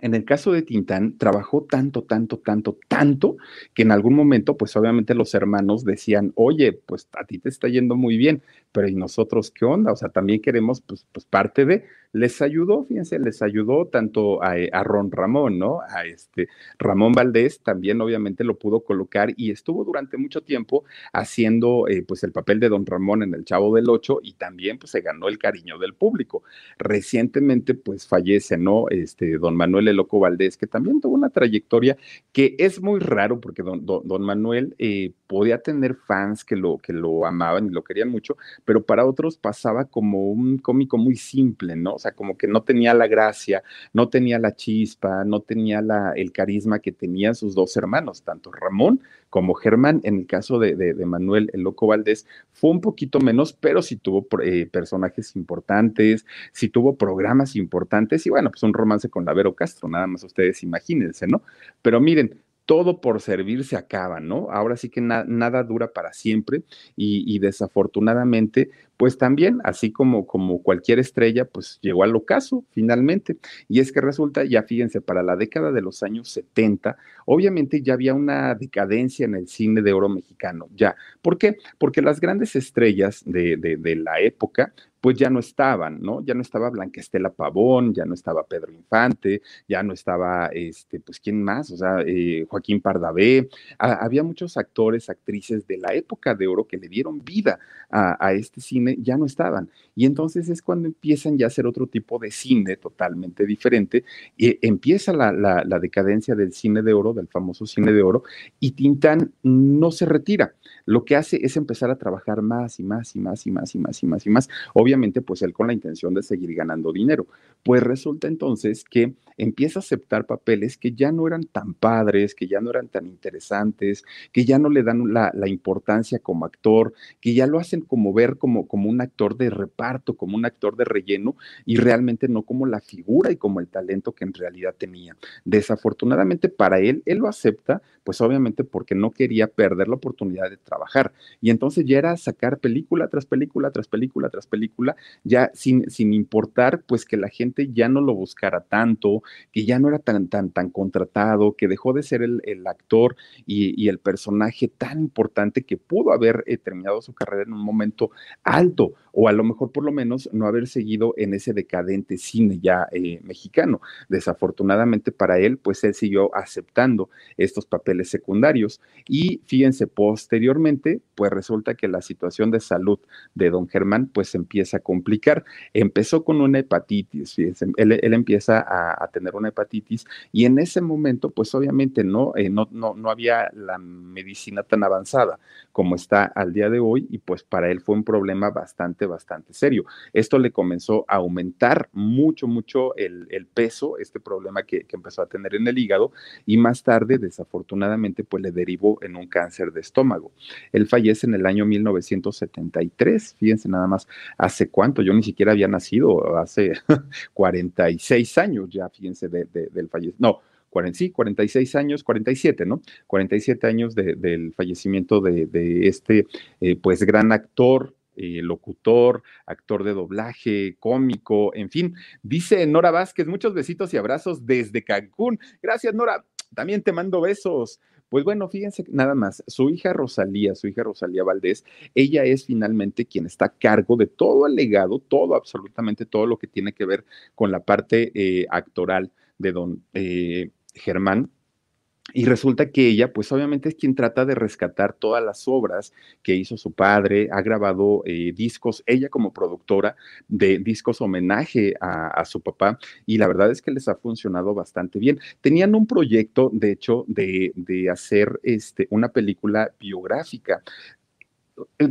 En el caso de Tintán, trabajó tanto, tanto, tanto, tanto, que en algún momento, pues obviamente los hermanos decían, oye, pues a ti te está yendo muy bien, pero ¿y nosotros qué onda? O sea, también queremos, pues, pues parte de, les ayudó, fíjense, les ayudó tanto a, a, Ron Ramón, ¿no? A este Ramón Valdés también obviamente lo pudo colocar y estuvo durante mucho tiempo haciendo eh, pues el papel de Don Ramón en El Chavo del Ocho y también pues se ganó el cariño del público. Recientemente pues fallece, ¿no? Este Don Manuel El Loco Valdés, que también tuvo una trayectoria que es muy raro porque Don, don, Manuel eh, podía tener fans que lo, que lo amaban y lo querían mucho, pero para otros pasaba como un cómico muy simple, ¿no? O sea, como que no tenía la gracia, no tenía la chispa, no tenía el carisma que tenían sus dos hermanos, tanto Ramón como Germán. En el caso de, de, Manuel el Loco Valdés, fue un poquito menos, pero sí tuvo eh, personajes importantes, sí tuvo programas importantes y bueno, pues un romance con la Vero Castro, nada más ustedes imagínense, ¿no? Pero miren, todo por servir se acaba, ¿no? Ahora sí que nada dura para siempre y, desafortunadamente, pues también, así como, como cualquier estrella, pues llegó al ocaso finalmente. Y es que resulta, ya fíjense, para la década de los años 70, obviamente ya había una decadencia en el cine de oro mexicano, ya. ¿Por qué? Porque las grandes estrellas de, de, de la época, pues ya no estaban, ¿no? Ya no estaba Blanca Estela Pavón, ya no estaba Pedro Infante, ya no estaba, este, pues, ¿quién más? O sea, eh, Joaquín Pardavé. había muchos actores, actrices de la época de oro que le dieron vida a, este cine, ya no estaban. Y entonces es cuando empiezan ya a hacer otro tipo de cine totalmente diferente, y empieza la, la decadencia del cine de oro, del famoso cine de oro, y Tintán no se retira. Lo que hace es empezar a trabajar más y más y más y más y más y más y más. Pues él con la intención de seguir ganando dinero. Pues resulta entonces que empieza a aceptar papeles que ya no eran tan padres, que ya no eran tan interesantes, que ya no le dan la, importancia como actor, que ya lo hacen como ver como, como un actor de reparto, como un actor de relleno y realmente no como la figura y como el talento que en realidad tenía. Desafortunadamente para él, él lo acepta, pues obviamente porque no quería perder la oportunidad de trabajar. Y entonces ya era sacar película tras película, tras película, tras película, ya sin, sin importar pues que la gente ya no lo buscara tanto, que ya no era tan, tan, tan contratado, que dejó de ser el, actor y, el personaje tan importante que pudo haber eh, terminado su carrera en un momento alto, o a lo mejor por lo menos no haber seguido en ese decadente cine ya eh, mexicano. Desafortunadamente para él, pues él siguió aceptando estos papeles secundarios. Y fíjense, posteriormente, pues resulta que la situación de salud de don Germán, pues empieza a complicar. Empezó con una hepatitis, fíjense, él, empieza a, a tener una hepatitis y en ese momento, pues obviamente no, eh, no, no, no había la medicina tan avanzada como está al día de hoy y pues para él fue un problema bastante, bastante serio. Esto le comenzó a aumentar mucho, mucho el, peso, este problema que, que, empezó a tener en el hígado y más tarde, desafortunadamente, pues le derivó en un cáncer de estómago. Él fallece en el año 1973, fíjense nada más, hace cuánto, yo ni siquiera había nacido, hace 46 años ya, fíjense del fallecimiento. No, 40, sí, 46 años, 47, ¿no? 47 años del fallecimiento de, este, eh, pues, gran actor, eh, locutor, actor de doblaje, cómico, en fin. Dice Nora Vázquez, muchos besitos y abrazos desde Cancún. Gracias, Nora. También te mando besos. Pues bueno, fíjense nada más, su hija Rosalía, su hija Rosalía Valdés, ella es finalmente quien está a cargo de todo el legado, todo, absolutamente todo lo que tiene que ver con la parte eh, actoral de don eh, Germán. Y resulta que ella, pues obviamente es quien trata de rescatar todas las obras que hizo su padre, ha grabado eh, discos, ella como productora de discos homenaje a, su papá, y la verdad es que les ha funcionado bastante bien. Tenían un proyecto, de hecho, de, de hacer este, una película biográfica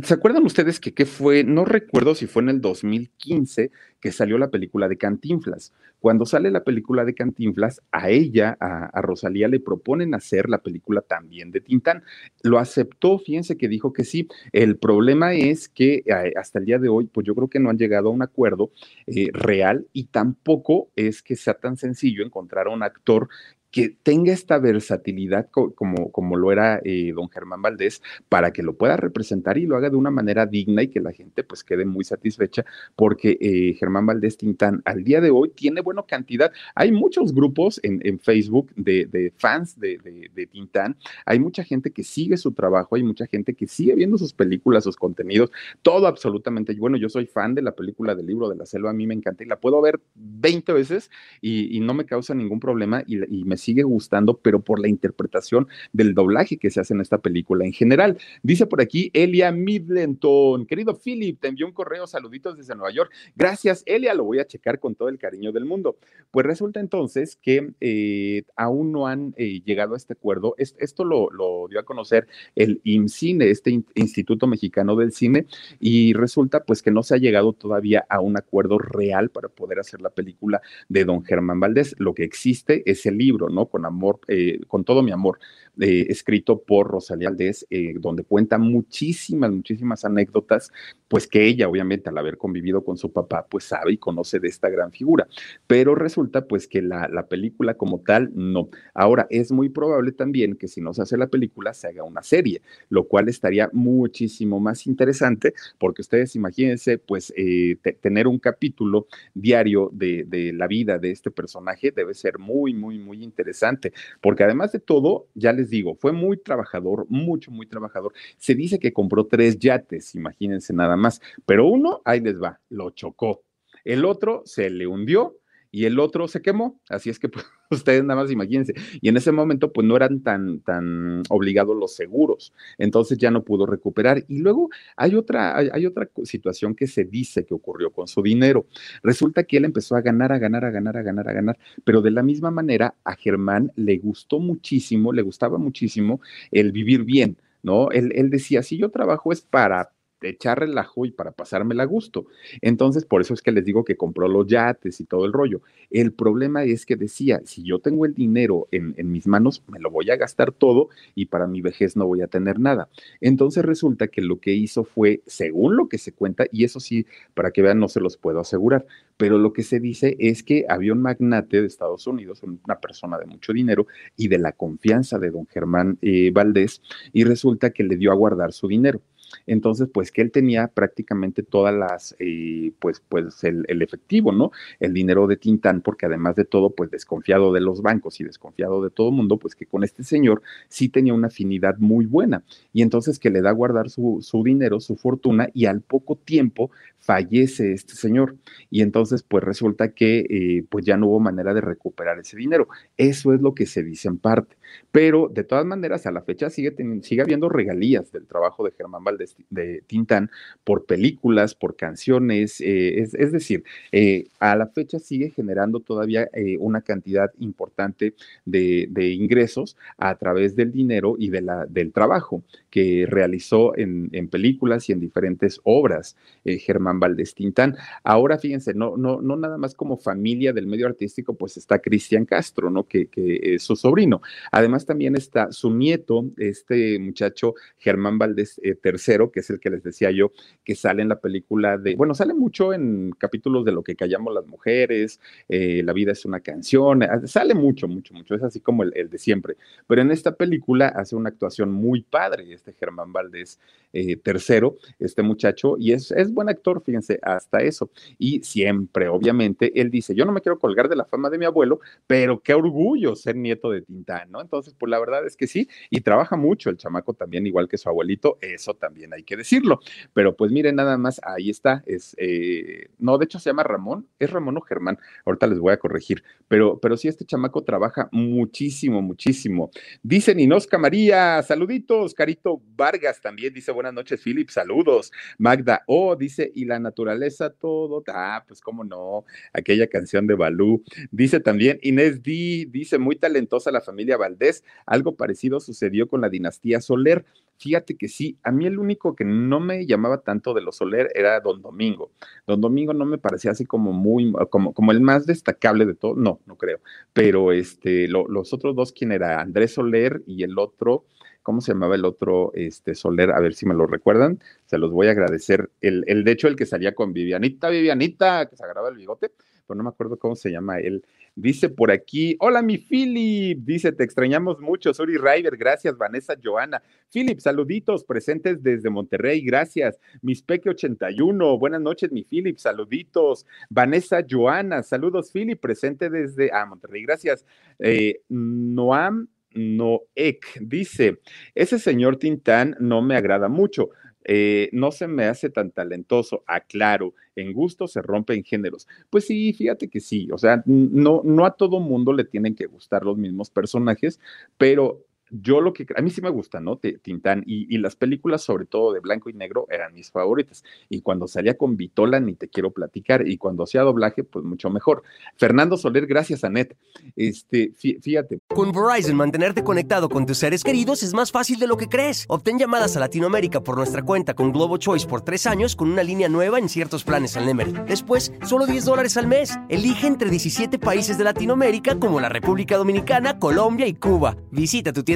¿Se acuerdan ustedes que qué fue? No recuerdo si fue en el 2015 que salió la película de Cantinflas. Cuando sale la película de Cantinflas, a ella, a, Rosalía, le proponen hacer la película también de Tintán. Lo aceptó, fíjense que dijo que sí. El problema es que eh, hasta el día de hoy, pues yo creo que no han llegado a un acuerdo eh, real y tampoco es que sea tan sencillo encontrar a un actor que tenga esta versatilidad como, como lo era eh, don Germán Valdés para que lo pueda representar y lo haga de una manera digna y que la gente pues quede muy satisfecha porque eh, Germán Valdés Tintán al día de hoy tiene buena cantidad. Hay muchos grupos en, Facebook de, fans de, de, Tintán, hay mucha gente que sigue su trabajo, hay mucha gente que sigue viendo sus películas, sus contenidos, todo absolutamente. Bueno, yo soy fan de la película del libro de la selva, a mí me encanta y la puedo ver 20 veces y, no me causa ningún problema y, y me sigue gustando, pero por la interpretación del doblaje que se hace en esta película en general. Dice por aquí Elia Midlenton, querido Philip, te envió un correo, saluditos desde Nueva York. Gracias, Elia, lo voy a checar con todo el cariño del mundo. Pues resulta entonces que eh, aún no han eh, llegado a este acuerdo. esto lo, dio a conocer el IMCINE, este Instituto Mexicano del Cine, y resulta pues que no se ha llegado todavía a un acuerdo real para poder hacer la película de don Germán Valdés. Lo que existe es el libro ¿no? Con amor, eh, con todo mi amor, eh, escrito por Rosalía Aldez, eh, donde cuenta muchísimas, muchísimas anécdotas, pues que ella, obviamente, al haber convivido con su papá, pues sabe y conoce de esta gran figura. Pero resulta, pues, que la, la película como tal, no. Ahora, es muy probable también que si no se hace la película, se haga una serie, lo cual estaría muchísimo más interesante, porque ustedes imagínense, pues, tener un capítulo diario de, de la vida de este personaje debe ser muy, muy, muy interesante, porque además de todo, ya les digo, fue muy trabajador, mucho, muy trabajador. Se dice que compró tres yates, imagínense nada más, pero uno, ahí les va, lo chocó. El otro se le hundió y el otro se quemó. Así es que pues, ustedes nada más imagínense. Y en ese momento pues no eran tan, tan obligados los seguros. Entonces ya no pudo recuperar. Y luego hay otra, hay, otra situación que se dice que ocurrió con su dinero. Resulta que él empezó a ganar, a ganar, a ganar, a ganar, a ganar. Pero de la misma manera a Germán le gustó muchísimo, le gustaba muchísimo el vivir bien. ¿No? Él, él decía, si yo trabajo es para echar relajo y para pasármela a gusto. Entonces, por eso es que les digo que compró los yates y todo el rollo. El problema es que decía, si yo tengo el dinero en, en, mis manos, me lo voy a gastar todo y para mi vejez no voy a tener nada. Entonces resulta que lo que hizo fue, según lo que se cuenta, y eso sí, para que vean, no se los puedo asegurar, pero lo que se dice es que había un magnate de Estados Unidos, una persona de mucho dinero y de la confianza de don Germán eh, Valdés, y resulta que le dio a guardar su dinero. Entonces, pues que él tenía prácticamente todas las, eh, pues, pues el, efectivo, ¿no? El dinero de Tintán, porque además de todo, pues desconfiado de los bancos y desconfiado de todo el mundo, pues que con este señor sí tenía una afinidad muy buena. Y entonces que le da a guardar su, su dinero, su fortuna, y al poco tiempo fallece este señor. Y entonces, pues resulta que eh, pues ya no hubo manera de recuperar ese dinero. Eso es lo que se dice en parte. Pero de todas maneras, a la fecha sigue, sigue habiendo regalías del trabajo de Germán Valdés de Tintán por películas, por canciones. Eh, es, es, decir, eh, a la fecha sigue generando todavía eh, una cantidad importante de, de, ingresos a través del dinero y de la, del trabajo que realizó en, en películas y en diferentes obras Germán Valdés Tintán. Ahora, fíjense, no, no, no nada más como familia del medio artístico, pues está Cristian Castro, ¿no? Que, que es su sobrino. Además, también está su nieto, este muchacho Germán Valdés eh, Que es el que les decía yo, que sale en la película de, bueno, sale mucho en capítulos de lo que callamos las mujeres, eh, La vida es una canción, eh, sale mucho, mucho, mucho, es así como el, de siempre. Pero en esta película hace una actuación muy padre, este Germán Valdés III, este muchacho, y es, es buen actor, fíjense, hasta eso. Y siempre, obviamente, él dice, yo no me quiero colgar de la fama de mi abuelo, pero qué orgullo ser nieto de Tintán, ¿no? Entonces, pues la verdad es que sí, y trabaja mucho el chamaco también, igual que su abuelito, eso también hay que decirlo. Pero pues miren, nada más, ahí está, es, eh, no, de hecho se llama Ramón, es Ramón o Germán, ahorita les voy a corregir, pero, pero sí, este chamaco trabaja muchísimo, muchísimo. Dice Ninosca María, saluditos, Carito Vargas también dice buenas noches, Philip, saludos. Magda oh, dice, y la naturaleza todo, ah, pues cómo no, aquella canción de Balú. Dice también Inés D, dice, muy talentosa la familia Valdés, algo parecido sucedió con la dinastía Soler. Fíjate que sí, a mí el único que no me llamaba tanto de los Soler era Don Domingo. Don Domingo no me parecía así como muy, como, como el más destacable de todo, no, no creo. Pero este, lo, los otros dos, ¿quién era? Andrés Soler y el otro, ¿cómo se llamaba el otro este, Soler? A ver si me lo recuerdan, se los voy a agradecer. El, el de hecho, el que salía con Vivianita, Vivianita, que se agarraba el bigote, pero no me acuerdo cómo se llama él. Dice por aquí, hola mi Philip, dice, te extrañamos mucho, Suri River, gracias, Vanessa Joana. Philip, saluditos, presentes desde Monterrey, gracias. Mis Peque 81, buenas noches, mi Philip, saluditos. Vanessa Joana, saludos, Philip, presente desde ah, Monterrey, gracias. Eh, Noam Noek dice, ese señor Tintán no me agrada mucho. Eh, no se me hace tan talentoso, aclaro, en gusto se rompen géneros. Pues sí, fíjate que sí, o sea, no, no a todo mundo le tienen que gustar los mismos personajes, pero yo lo que a mí sí me gusta, ¿no? Tintán y, las películas, sobre todo de blanco y negro, eran mis favoritas. Y cuando salía con Vitola, ni te quiero platicar. Y cuando hacía doblaje, pues mucho mejor. Fernando Soler, gracias, Anet. Este, fíjate. Con Verizon, mantenerte conectado con tus seres queridos es más fácil de lo que crees. Obtén llamadas a Latinoamérica por nuestra cuenta con Globo Choice por tres años con una línea nueva en ciertos planes al Nemer. Después, solo 10 dólares al mes. Elige entre 17 países de Latinoamérica como la República Dominicana, Colombia y Cuba. Visita tu tienda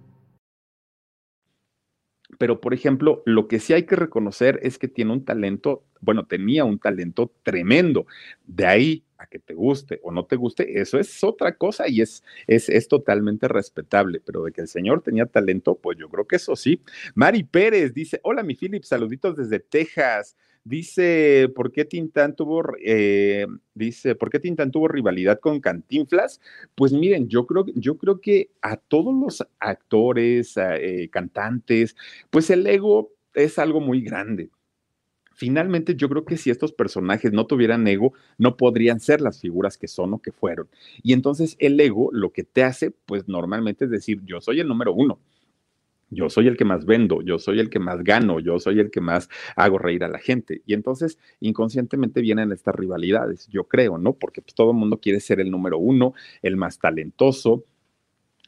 Pero, por ejemplo, lo que sí hay que reconocer es que tiene un talento, bueno, tenía un talento tremendo. De ahí a que te guste o no te guste, eso es otra cosa y es, es, es totalmente respetable, pero de que el señor tenía talento, pues yo creo que eso sí. Mari Pérez dice, hola mi Philip, saluditos desde Texas. Dice, ¿por qué Tintán tuvo, eh, dice, ¿por qué Tintán tuvo rivalidad con Cantinflas? Pues miren, yo creo, yo creo que a todos los actores, eh, cantantes, pues el ego es algo muy grande finalmente yo creo que si estos personajes no tuvieran ego, no podrían ser las figuras que son o que fueron. Y entonces el ego lo que te hace, pues normalmente es decir, yo soy el número uno. Yo soy el que más vendo, yo soy el que más gano, yo soy el que más hago reír a la gente. Y entonces inconscientemente vienen estas rivalidades, yo creo, ¿no? Porque pues, todo el mundo quiere ser el número uno, el más talentoso,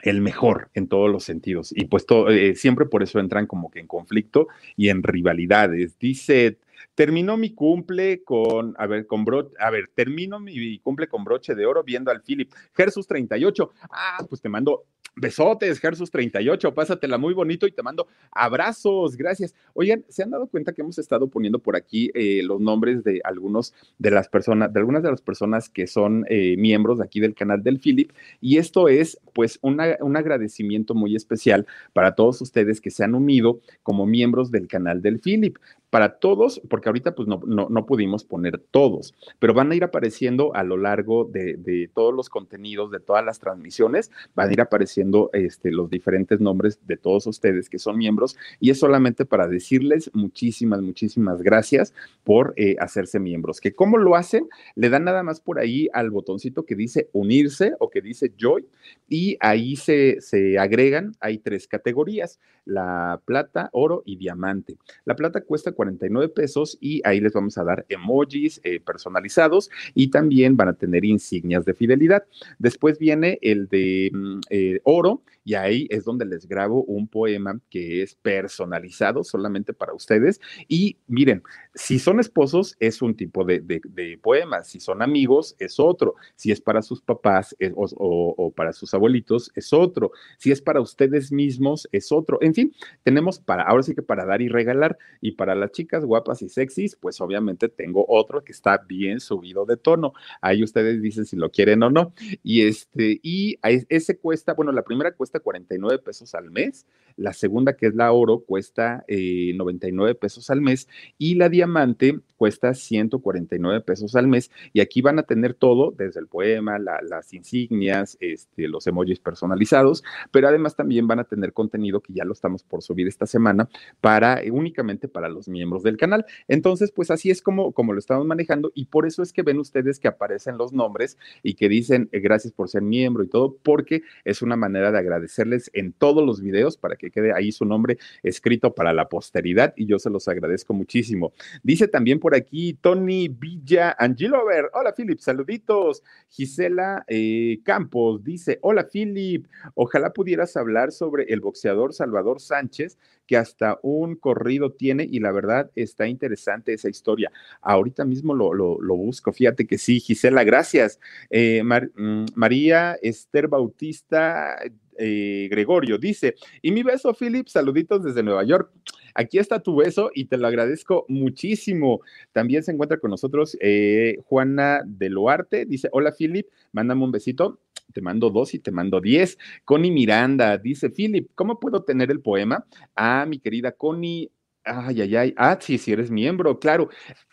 el mejor en todos los sentidos. Y pues eh, siempre por eso entran como que en conflicto y en rivalidades. Dice Terminó mi cumple con, a ver, con broche, a ver, termino mi cumple con broche de oro viendo al Philip. Gersus 38. Ah, pues te mando besotes, Gersus 38, pásatela muy bonito y te mando abrazos, gracias. Oigan, ¿se han dado cuenta que hemos estado poniendo por aquí eh, los nombres de algunos de las personas, de algunas de las personas que son eh, miembros de aquí del canal del Philip? Y esto es pues un agradecimiento muy especial para todos ustedes que se han unido como miembros del canal del Philip para todos, porque ahorita pues no, no, pudimos poner todos, pero van a ir apareciendo a lo largo de, todos los contenidos, de todas las transmisiones, van a ir apareciendo este, los diferentes nombres de todos ustedes que son miembros y es solamente para decirles muchísimas, muchísimas gracias por eh, hacerse miembros. Que cómo lo hacen, le dan nada más por ahí al botoncito que dice unirse o que dice joy y ahí se, se agregan, hay tres categorías, la plata, oro y diamante. La plata cuesta 49 pesos y ahí les vamos a dar emojis eh, personalizados y también van a tener insignias de fidelidad. Después viene el de mm, eh, oro y ahí es donde les grabo un poema que es personalizado solamente para ustedes. Y miren, si son esposos es un tipo de, poema, si son amigos es otro, si es para sus papás o, para sus abuelitos es otro, si es para ustedes mismos es otro. En fin, tenemos para, ahora sí que para dar y regalar y para las chicas guapas y sexys, pues obviamente tengo otro que está bien subido de tono. Ahí ustedes dicen si lo quieren o no. Y este, y ese cuesta, bueno, la primera cuesta 49 pesos al mes, la segunda, que es la oro, cuesta 99 eh, pesos al mes y la diamante cuesta 149 pesos al mes. Y aquí van a tener todo, desde el poema, las insignias, este, los emojis personalizados, pero además también van a tener contenido que ya lo estamos por subir esta semana para eh, únicamente para los miembros del canal. Entonces, pues así es como, como lo estamos manejando y por eso es que ven ustedes que aparecen los nombres y que dicen eh, gracias por ser miembro y todo, porque es una manera de agradecerles en todos los videos para que quede ahí su nombre escrito para la posteridad y yo se los agradezco muchísimo. Dice también por aquí Tony Villa Angilover. Hola, Philip, saluditos. Gisela eh, Campos dice: Hola, Philip. Ojalá pudieras hablar sobre el boxeador Salvador Sánchez, que hasta un corrido tiene y la verdad está interesante esa historia. Ahorita mismo lo, busco. Fíjate que sí, Gisela, gracias. Eh, mm, María Esther Bautista eh, Gregorio dice, y mi beso, Philip, saluditos desde Nueva York. Aquí está tu beso y te lo agradezco muchísimo. También se encuentra con nosotros eh, Juana de Loarte, dice, hola Philip, mándame un besito. Te mando dos y te mando diez. Connie Miranda dice, Philip, ¿cómo puedo tener el poema? Ah, mi querida Connie, Ay, ay, ay. Ah, sí, si eres miembro, claro.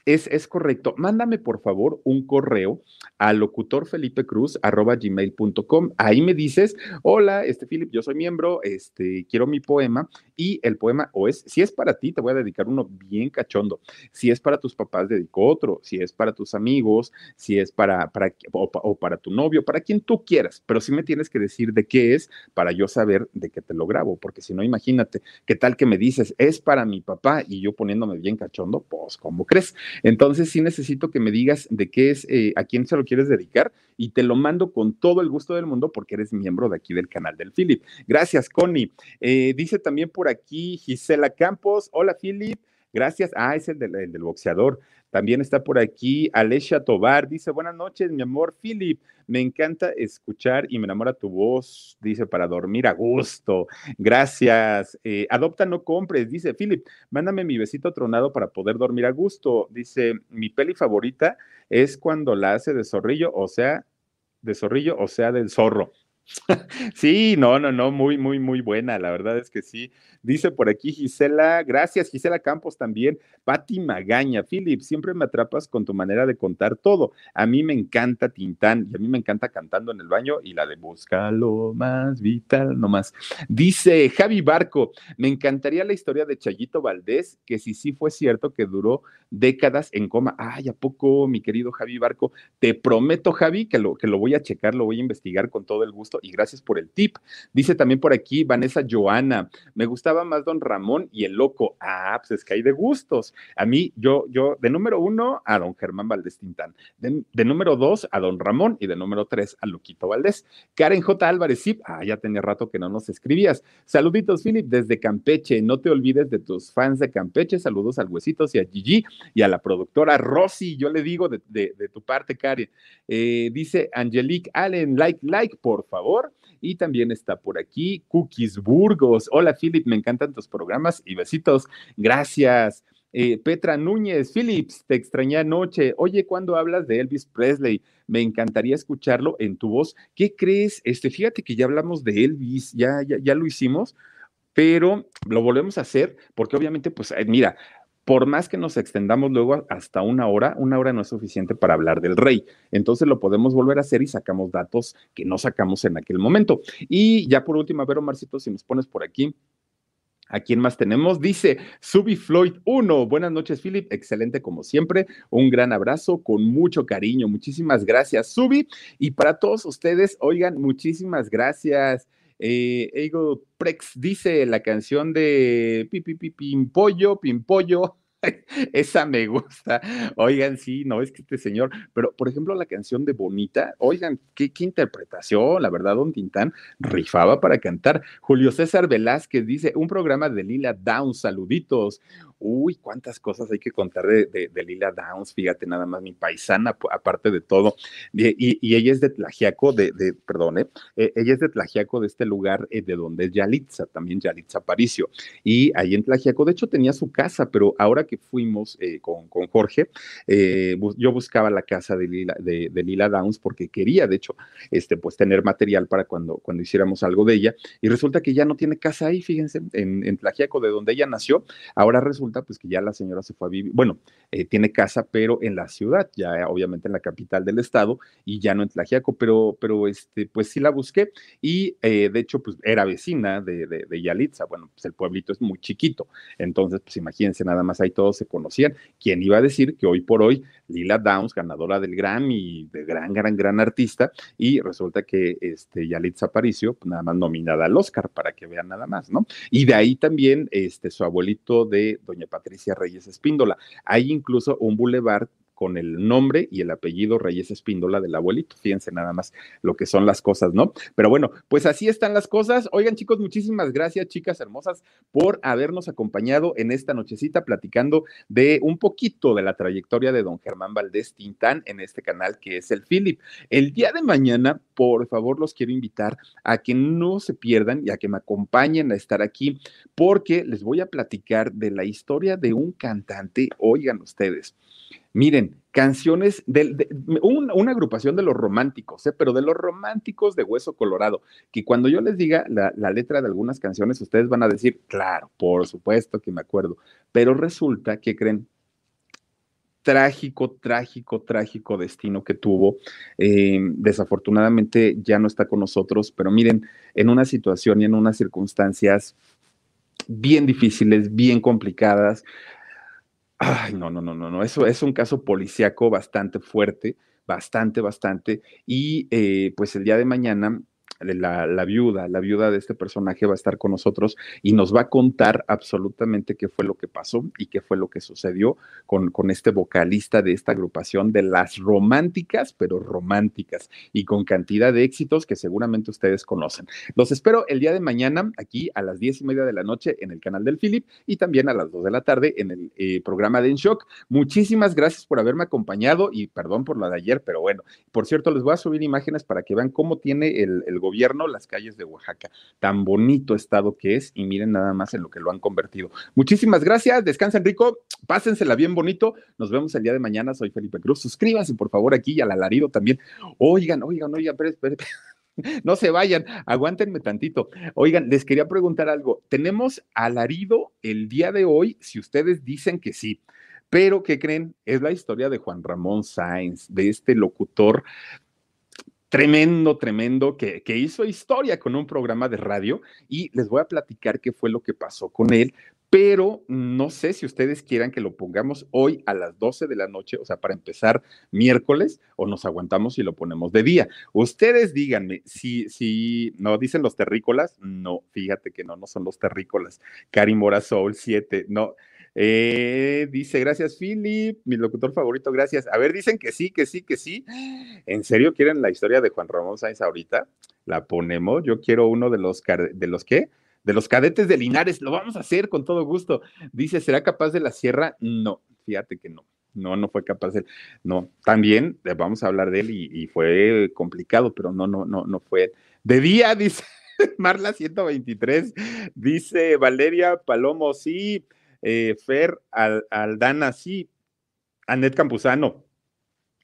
Es, es, correcto. Mándame, por favor, un correo a locutorfelipecruz.gmail.com. Ahí me dices, hola, este Philip, yo soy miembro, este, quiero mi poema. Y el poema, o es, si es para ti, te voy a dedicar uno bien cachondo. Si es para tus papás, dedico otro. Si es para tus amigos, si es para, para o, o para tu novio, para quien tú quieras. Pero sí me tienes que decir de qué es para yo saber de qué te lo grabo. Porque si no, imagínate, ¿qué tal que me dices, es para mi papá y yo poniéndome bien cachondo? Pues, ¿cómo crees? Entonces sí necesito que me digas de qué es, eh, a quién se lo quieres dedicar y te lo mando con todo el gusto del mundo porque eres miembro de aquí del canal del Philip. Gracias, Connie. Eh, dice también por aquí Gisela Campos. Hola, Philip. Gracias. Ah, es el el del boxeador. También está por aquí Alessia Tobar, dice, buenas noches, mi amor Philip, me encanta escuchar y me enamora tu voz, dice, para dormir a gusto. Gracias. Eh, adopta, no compres, dice Philip, mándame mi besito tronado para poder dormir a gusto. Dice, mi peli favorita es cuando la hace de zorrillo, o sea, de zorrillo, o sea, del zorro. Sí, no, no, no, muy, muy, muy buena, la verdad es que sí. Dice por aquí Gisela, gracias, Gisela Campos también, Patti Magaña, Philip, siempre me atrapas con tu manera de contar todo. A mí me encanta Tintán y a mí me encanta cantando en el baño y la de busca lo más vital, no más. Dice Javi Barco, me encantaría la historia de Chayito Valdés, que si sí fue cierto que duró décadas en coma. Ay, ¿a poco, mi querido Javi Barco? Te prometo, Javi, que lo, que lo voy a checar, lo voy a investigar con todo el gusto y gracias por el tip. Dice también por aquí Vanessa Joana, me gustaba más Don Ramón y el loco. Ah, pues es que hay de gustos. A mí, yo, yo, de número uno a Don Germán Valdés Tintán, de, número dos a Don Ramón y de número tres a Loquito Valdés. Karen J. Álvarez, sí, ah, ya tenía rato que no nos escribías. Saluditos, Philip, desde Campeche. No te olvides de tus fans de Campeche. Saludos al Huesitos y a Gigi y a la productora Rosy. Yo le digo de, de, de tu parte, Karen. Eh, dice Angelique Allen, like, like, por favor. Y también está por aquí Cookies Burgos. Hola, Philip, me encantan tus programas y besitos. Gracias. Eh, Petra Núñez, Philips, te extrañé anoche. Oye, cuando hablas de Elvis Presley, me encantaría escucharlo en tu voz. ¿Qué crees? Este, fíjate que ya hablamos de Elvis, ya, ya, ya lo hicimos, pero lo volvemos a hacer porque obviamente, pues, eh, mira, por más que nos extendamos luego hasta una hora, una hora no es suficiente para hablar del rey. Entonces lo podemos volver a hacer y sacamos datos que no sacamos en aquel momento. Y ya por último, a ver, Omarcito, si nos pones por aquí. ¿A quién más tenemos? Dice Subi Floyd 1. Buenas noches, Philip. Excelente como siempre. Un gran abrazo con mucho cariño. Muchísimas gracias, Subi. Y para todos ustedes, oigan, muchísimas gracias. Eh, Ego Prex dice la canción de Pimpollo, Pimpollo. Esa me gusta. Oigan, sí, no es que este señor, pero por ejemplo la canción de Bonita, oigan, qué, qué, interpretación, la verdad, Don Tintán rifaba para cantar. Julio César Velázquez dice, un programa de Lila Down, saluditos. Uy, cuántas cosas hay que contar de, Lila Downs, fíjate nada más, mi paisana, aparte de todo. Y, ella es de Tlajiaco, de, de perdón, ¿eh? ella es de Tlajiaco, de este lugar eh, de donde es Yalitza, también Yalitza Aparicio. Y ahí en Tlajiaco, de hecho tenía su casa, pero ahora que fuimos eh, con, con, Jorge, eh, yo buscaba la casa de Lila, de, Lila Downs porque quería, de hecho, este, pues tener material para cuando, cuando hiciéramos algo de ella. Y resulta que ya no tiene casa ahí, fíjense, en, en Tlajiaco, de donde ella nació. Ahora resulta pues que ya la señora se fue a vivir, bueno, eh, tiene casa, pero en la ciudad, ya obviamente en la capital del estado y ya no en Tlajiaco, pero, pero este, pues sí la busqué y eh, de hecho, pues era vecina de, de, de, Yalitza, bueno, pues el pueblito es muy chiquito, entonces, pues imagínense, nada más ahí todos se conocían. ¿Quién iba a decir que hoy por hoy Lila Downs, ganadora del Grammy, de gran, gran, gran artista, y resulta que este, Yalitza Aparicio, pues nada más nominada al Oscar, para que vean nada más, ¿no? Y de ahí también este, su abuelito de Doña Patricia Reyes Espíndola. Hay incluso un bulevar con el nombre y el apellido Reyes Espíndola del abuelito. Fíjense nada más lo que son las cosas, ¿no? Pero bueno, pues así están las cosas. Oigan, chicos, muchísimas gracias, chicas hermosas, por habernos acompañado en esta nochecita platicando de un poquito de la trayectoria de don Germán Valdés Tintán en este canal que es el Philip. El día de mañana, por favor, los quiero invitar a que no se pierdan y a que me acompañen a estar aquí, porque les voy a platicar de la historia de un cantante, oigan ustedes. Miren, canciones de, una agrupación de los románticos, ¿eh? pero de los románticos de Hueso Colorado, que cuando yo les diga la, letra de algunas canciones, ustedes van a decir, claro, por supuesto que me acuerdo, pero resulta que creen trágico, trágico, trágico destino que tuvo. Eh, desafortunadamente ya no está con nosotros, pero miren, en una situación y en unas circunstancias bien difíciles, bien complicadas. Ay, no, no, no, no, no. Eso es un caso policíaco bastante fuerte, bastante, bastante. Y eh, pues el día de mañana la, viuda, la viuda de este personaje va a estar con nosotros y nos va a contar absolutamente qué fue lo que pasó y qué fue lo que sucedió con, con este vocalista de esta agrupación de las románticas, pero románticas y con cantidad de éxitos que seguramente ustedes conocen. Los espero el día de mañana aquí a las diez y media de la noche en el canal del Philip y también a las dos de la tarde en el eh, programa de En Shock. Muchísimas gracias por haberme acompañado y perdón por lo de ayer, pero bueno, por cierto, les voy a subir imágenes para que vean cómo tiene el gobierno las calles de Oaxaca. Tan bonito estado que es y miren nada más en lo que lo han convertido. Muchísimas gracias, descansen rico, pásensela bien bonito. Nos vemos el día de mañana. Soy Felipe Cruz. Suscríbanse por favor aquí al alarido también. Oigan, oigan, oigan, esperen, esperen. No se vayan, aguántenme tantito. Oigan, les quería preguntar algo. Tenemos alarido el día de hoy, si ustedes dicen que sí. Pero, ¿qué creen? Es la historia de Juan Ramón Sáenz, de este locutor tremendo, tremendo, que, que, hizo historia con un programa de radio y les voy a platicar qué fue lo que pasó con él, pero no sé si ustedes quieran que lo pongamos hoy a las 12 de la noche, o sea, para empezar miércoles, o nos aguantamos y lo ponemos de día. Ustedes díganme, si, si, no dicen los terrícolas, no, fíjate que no, no son los terrícolas. Karim Mora Soul 7, no, eh, dice, gracias, Philip, mi locutor favorito, gracias. A ver, dicen que sí, que sí, que sí. ¿En serio quieren la historia de Juan Ramón Sáenz ahorita? La ponemos. Yo quiero uno de los, de los qué? De los cadetes de Linares. Lo vamos a hacer con todo gusto. Dice, ¿será capaz de la sierra? No, fíjate que no. No, no fue capaz. No, también eh, vamos a hablar de él y, y fue complicado, pero no, no, no, no fue. De día, dice Marla 123. Dice Valeria Palomo, sí eh, Fer Aldana, sí, Anet Campuzano.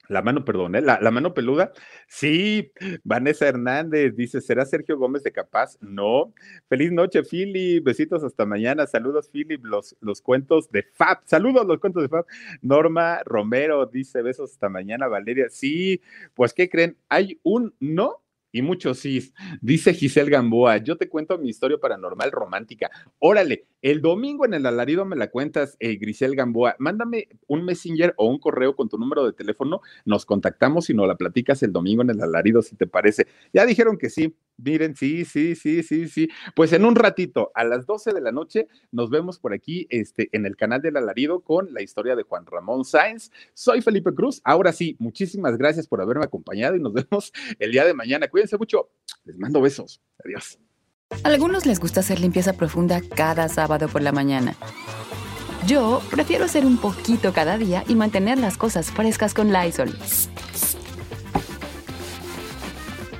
La mano, perdón, ¿eh? la, mano peluda. Sí, Vanessa Hernández dice, ¿será Sergio Gómez de Capaz? No. Feliz noche, Philip. Besitos hasta mañana. Saludos, Philip. Los, los cuentos de Fab. Saludos, los cuentos de Fab. Norma Romero dice, besos hasta mañana, Valeria. Sí, pues, ¿qué creen? Hay un no y muchos sí. Dice Giselle Gamboa, yo te cuento mi historia paranormal romántica. Órale, el domingo en el alarido me la cuentas, eh, Grisel Gamboa. Mándame un messenger o un correo con tu número de teléfono, nos contactamos y nos la platicas el domingo en el alarido, si te parece. Ya dijeron que sí. Miren, sí, sí, sí, sí, sí. Pues en un ratito, a las 12 de la noche, nos vemos por aquí este, en el canal del Alarido con la historia de Juan Ramón Sáenz. Soy Felipe Cruz. Ahora sí, muchísimas gracias por haberme acompañado y nos vemos el día de mañana. Cuídense mucho. Les mando besos. Adiós. A algunos les gusta hacer limpieza profunda cada sábado por la mañana. Yo prefiero hacer un poquito cada día y mantener las cosas frescas con Lysol.